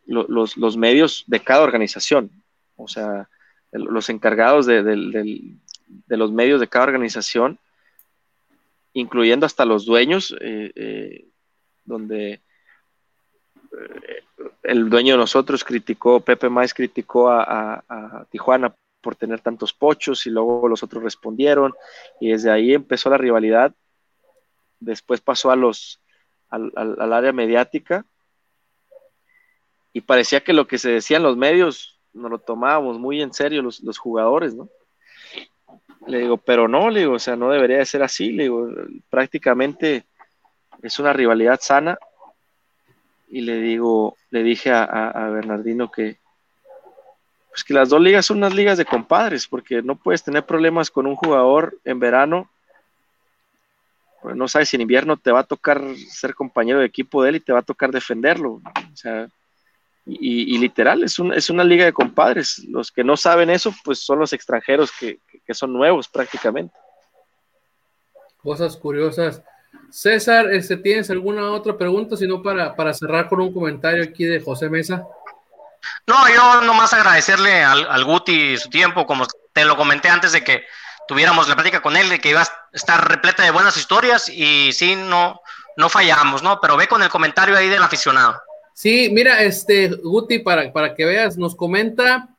los, medios de cada organización, o sea, los encargados de, los medios de cada organización, incluyendo hasta los dueños, eh, eh, donde el dueño de nosotros criticó, Pepe Mais criticó a, Tijuana por tener tantos pochos y luego los otros respondieron y desde ahí empezó la rivalidad. Después pasó a los, al, área mediática y parecía que lo que se decía en los medios nos lo tomábamos muy en serio los, los jugadores, ¿no? Le digo, pero no, le digo, o sea, no debería de ser así, le digo, prácticamente es una rivalidad sana. Y le digo, le dije a, Bernardino que, pues que las dos ligas son unas ligas de compadres, porque no puedes tener problemas con un jugador en verano. Pues no sabes si en invierno te va a tocar ser compañero de equipo de él y te va a tocar defenderlo. O sea, y, literal, es, es una liga de compadres. Los que no saben eso, pues son los extranjeros que, que son nuevos prácticamente. Cosas curiosas. César, este, ¿tienes alguna otra pregunta? Si no, para, para cerrar con un comentario aquí de José Mesa. No, yo nomás agradecerle al, Guti su tiempo, como te lo comenté antes de que tuviéramos la plática con él, de que iba a estar repleta de buenas historias y sí, no, no fallamos, ¿no? Pero ve con el comentario ahí del aficionado. Sí, mira, este, Guti, para, para que veas, nos comenta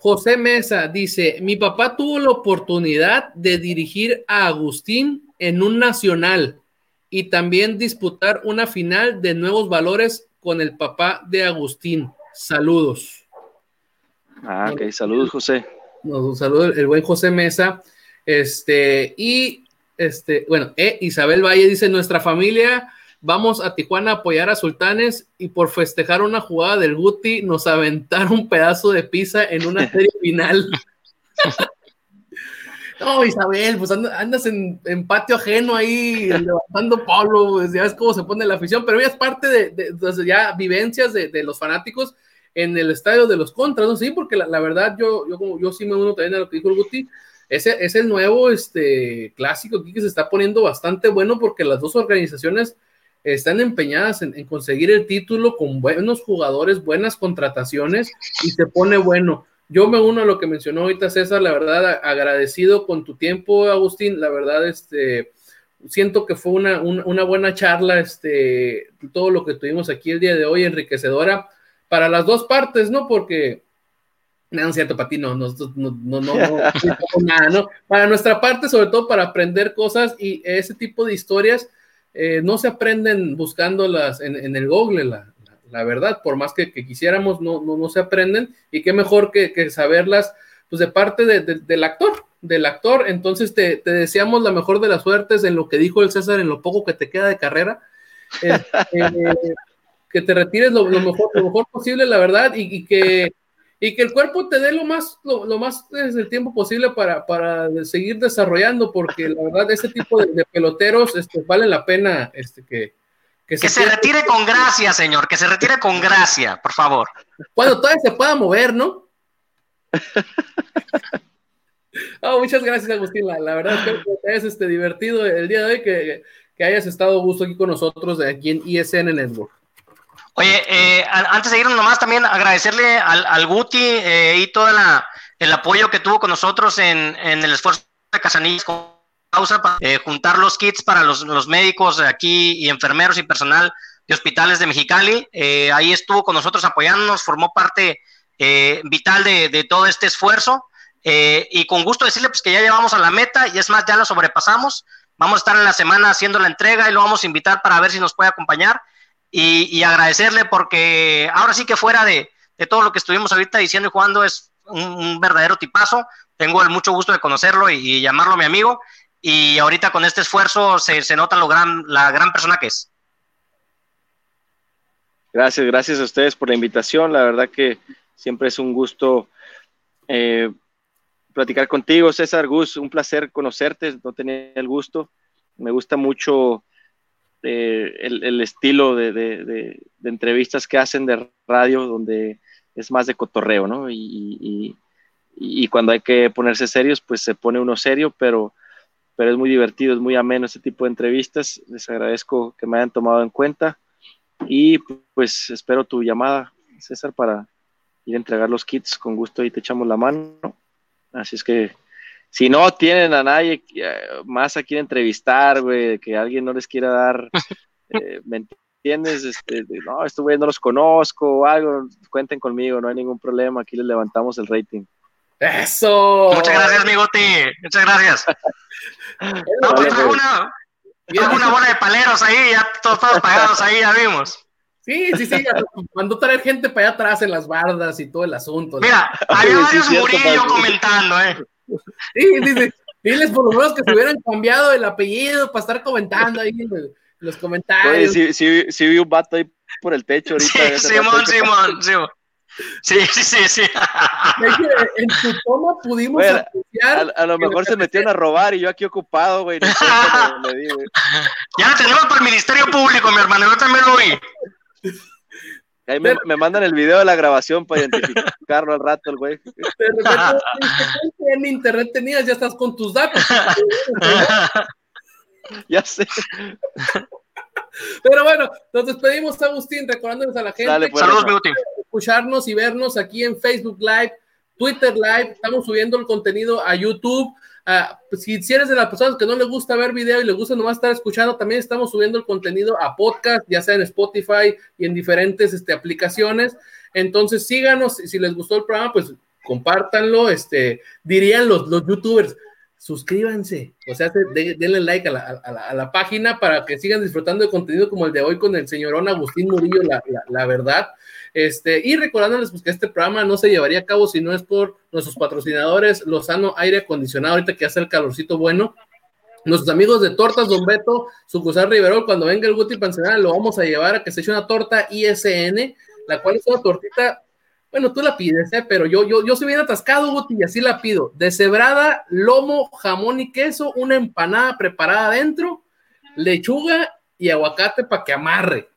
José Mesa, dice, mi papá tuvo la oportunidad de dirigir a Agustín en un nacional y también disputar una final de nuevos valores con el papá de Agustín. Saludos. Ah, ok, saludos, José. Nos saluda el buen José Mesa. Este, y este, bueno, eh, Isabel Valle dice: Nuestra familia vamos a Tijuana a apoyar a Sultanes y por festejar una jugada del Guti nos aventaron un pedazo de pizza en una <laughs> serie final. No, Isabel, pues andas en, patio ajeno ahí, levantando polvo, pues ya ves cómo se pone la afición, pero ya es parte de, ya vivencias de, los fanáticos en el estadio de los contras, ¿no? Sí, porque la, verdad yo, yo, como, yo sí me uno también a lo que dijo el Guti, ese es el nuevo este, clásico aquí que se está poniendo bastante bueno porque las dos organizaciones están empeñadas en, conseguir el título con buenos jugadores, buenas contrataciones y se pone bueno. Yo me uno a lo que mencionó ahorita César, la verdad, agradecido con tu tiempo, Agustín, la verdad, este, siento que fue una, buena charla, este, todo lo que tuvimos aquí el día de hoy, enriquecedora para las dos partes, ¿no? Porque, no, es cierto, para ti no, no, no, <laughs> no, no, nada, ¿no? Para nuestra parte, sobre todo para aprender cosas y ese tipo de historias eh, no se aprenden buscándolas en, en el Google, la, la verdad, por más que, quisiéramos, no, no, no, se aprenden, y qué mejor que, saberlas, pues de parte del actor, del actor, entonces te, deseamos la mejor de las suertes en lo que dijo el César, en lo poco que te queda de carrera, <laughs> este, que te retires lo, mejor, lo mejor posible, la verdad, y, que y que el cuerpo te dé lo más, lo, más desde el tiempo posible para, para seguir desarrollando, porque la verdad, ese tipo de, peloteros este, vale la pena este, que, que, se, retire con gracia, señor, que se retire con gracia, por favor. Cuando todavía se pueda mover, ¿no? oh, <laughs> muchas gracias, Agustín. La, verdad es que te hayas este, divertido el día de hoy, que, hayas estado gusto aquí con nosotros aquí en ISN Network. Oye, eh, antes de irnos nomás también agradecerle al, Guti eh, y todo el apoyo que tuvo con nosotros en, en el esfuerzo de Casanillas para eh, juntar los kits para los, los, médicos aquí y enfermeros y personal de hospitales de Mexicali. Eh, ahí estuvo con nosotros apoyándonos, formó parte eh, vital de, de, todo este esfuerzo. y con gusto decirle pues, que ya llevamos a la meta y es más, ya lo sobrepasamos. Vamos a estar en la semana haciendo la entrega y lo vamos a invitar para ver si nos puede acompañar. Y, agradecerle porque ahora sí que fuera de, todo lo que estuvimos ahorita diciendo y jugando es un, verdadero tipazo. Tengo el mucho gusto de conocerlo y, llamarlo mi amigo. Y ahorita con este esfuerzo se, se nota lo gran, la gran persona que es. Gracias, gracias a ustedes por la invitación. La verdad que siempre es un gusto eh, platicar contigo, César Gus. Un placer conocerte, no tenía el gusto. Me gusta mucho eh, el, estilo de, entrevistas que hacen de radio, donde es más de cotorreo, ¿no? Y, cuando hay que ponerse serios, pues se pone uno serio, pero, es muy divertido, es muy ameno este tipo de entrevistas. Les agradezco que me hayan tomado en cuenta y pues espero tu llamada, César, para ir a entregar los kits con gusto y te echamos la mano. Así es que si no tienen a nadie eh, más a quien entrevistar, güey, que alguien no les quiera dar, <laughs> eh, ¿me entiendes? Este, no, estos güeyes no los conozco o algo, cuenten conmigo, no hay ningún problema, aquí les levantamos el rating. Eso. Muchas gracias, amigote. Muchas gracias. <laughs> no, pues, una, una bola de paleros ahí, ya todos, pagados ahí, ya vimos. Sí, sí, sí, mandó traer gente para allá atrás en las bardas y todo el asunto. Mira, había varios Murillo comentando, ¿eh? Sí, dice, diles por lo menos que se hubieran cambiado el apellido para estar comentando ahí en los comentarios. sí, sí, sí, vi un vato ahí por el techo ahorita. Sí, Simón, Simón, Simón. Sí, sí, sí, sí. En su toma pudimos a, lo mejor se metieron a robar y yo aquí ocupado, güey. <laughs> Ya lo tenemos para el Ministerio Público, mi hermano. Yo también lo vi. Ahí me, mandan el video de la grabación para identificarlo al rato, el güey. en internet tenías, ya estás con tus datos. <laughs> ya sé. Pero bueno, nos despedimos, Agustín, recordándoles a la gente pues, Saludos, escucharnos y vernos aquí en Facebook Live, Twitter Live, estamos subiendo el contenido a YouTube. Ah, pues, si, eres de las personas que no le gusta ver video y le gusta nomás estar escuchando, también estamos subiendo el contenido a podcast, ya sea en Spotify y en diferentes este, aplicaciones. Entonces síganos, y si les gustó el programa, pues compártanlo, este, dirían los, los youtubers, suscríbanse, o sea, denle like a la, a, la, página para que sigan disfrutando de contenido como el de hoy con el señorón Agustín Murillo, la, la verdad. Este, y recordándoles pues, que este programa no se llevaría a cabo si no es por nuestros patrocinadores, Lozano Aire Acondicionado, ahorita que hace el calorcito bueno. Nuestros amigos de Tortas Don Beto, sucursal Riverol, cuando venga el Guti Pancenal, lo vamos a llevar a que se eche una torta ISN, la cual es una tortita, bueno, tú la pides, ¿eh? pero yo, yo, yo soy bien atascado, Guti, y así la pido. Deshebrada, lomo, jamón y queso, una empanada preparada adentro, lechuga y aguacate para que amarre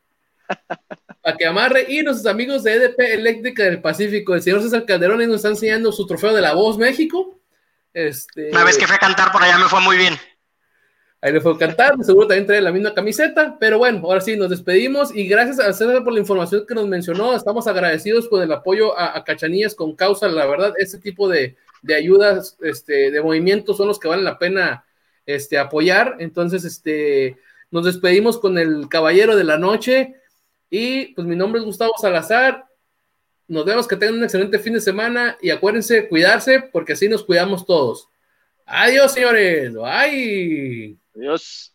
para que amarre. Y nuestros amigos de EDP Eléctrica del Pacífico, el señor César Calderón, nos está enseñando su trofeo de la voz México. Este... Una vez que fue a cantar por allá me fue muy bien. Ahí le fue a cantar, seguro también trae la misma camiseta, pero bueno, ahora sí, nos despedimos y gracias a César por la información que nos mencionó, estamos agradecidos con el apoyo a, Cachanillas con causa, la verdad, este tipo de, de, ayudas, este, de movimientos son los que valen la pena este, apoyar, entonces, este, nos despedimos con el Caballero de la Noche, y pues mi nombre es Gustavo Salazar. Nos vemos que tengan un excelente fin de semana y acuérdense cuidarse porque así nos cuidamos todos. Adiós, señores. Bye. Adiós.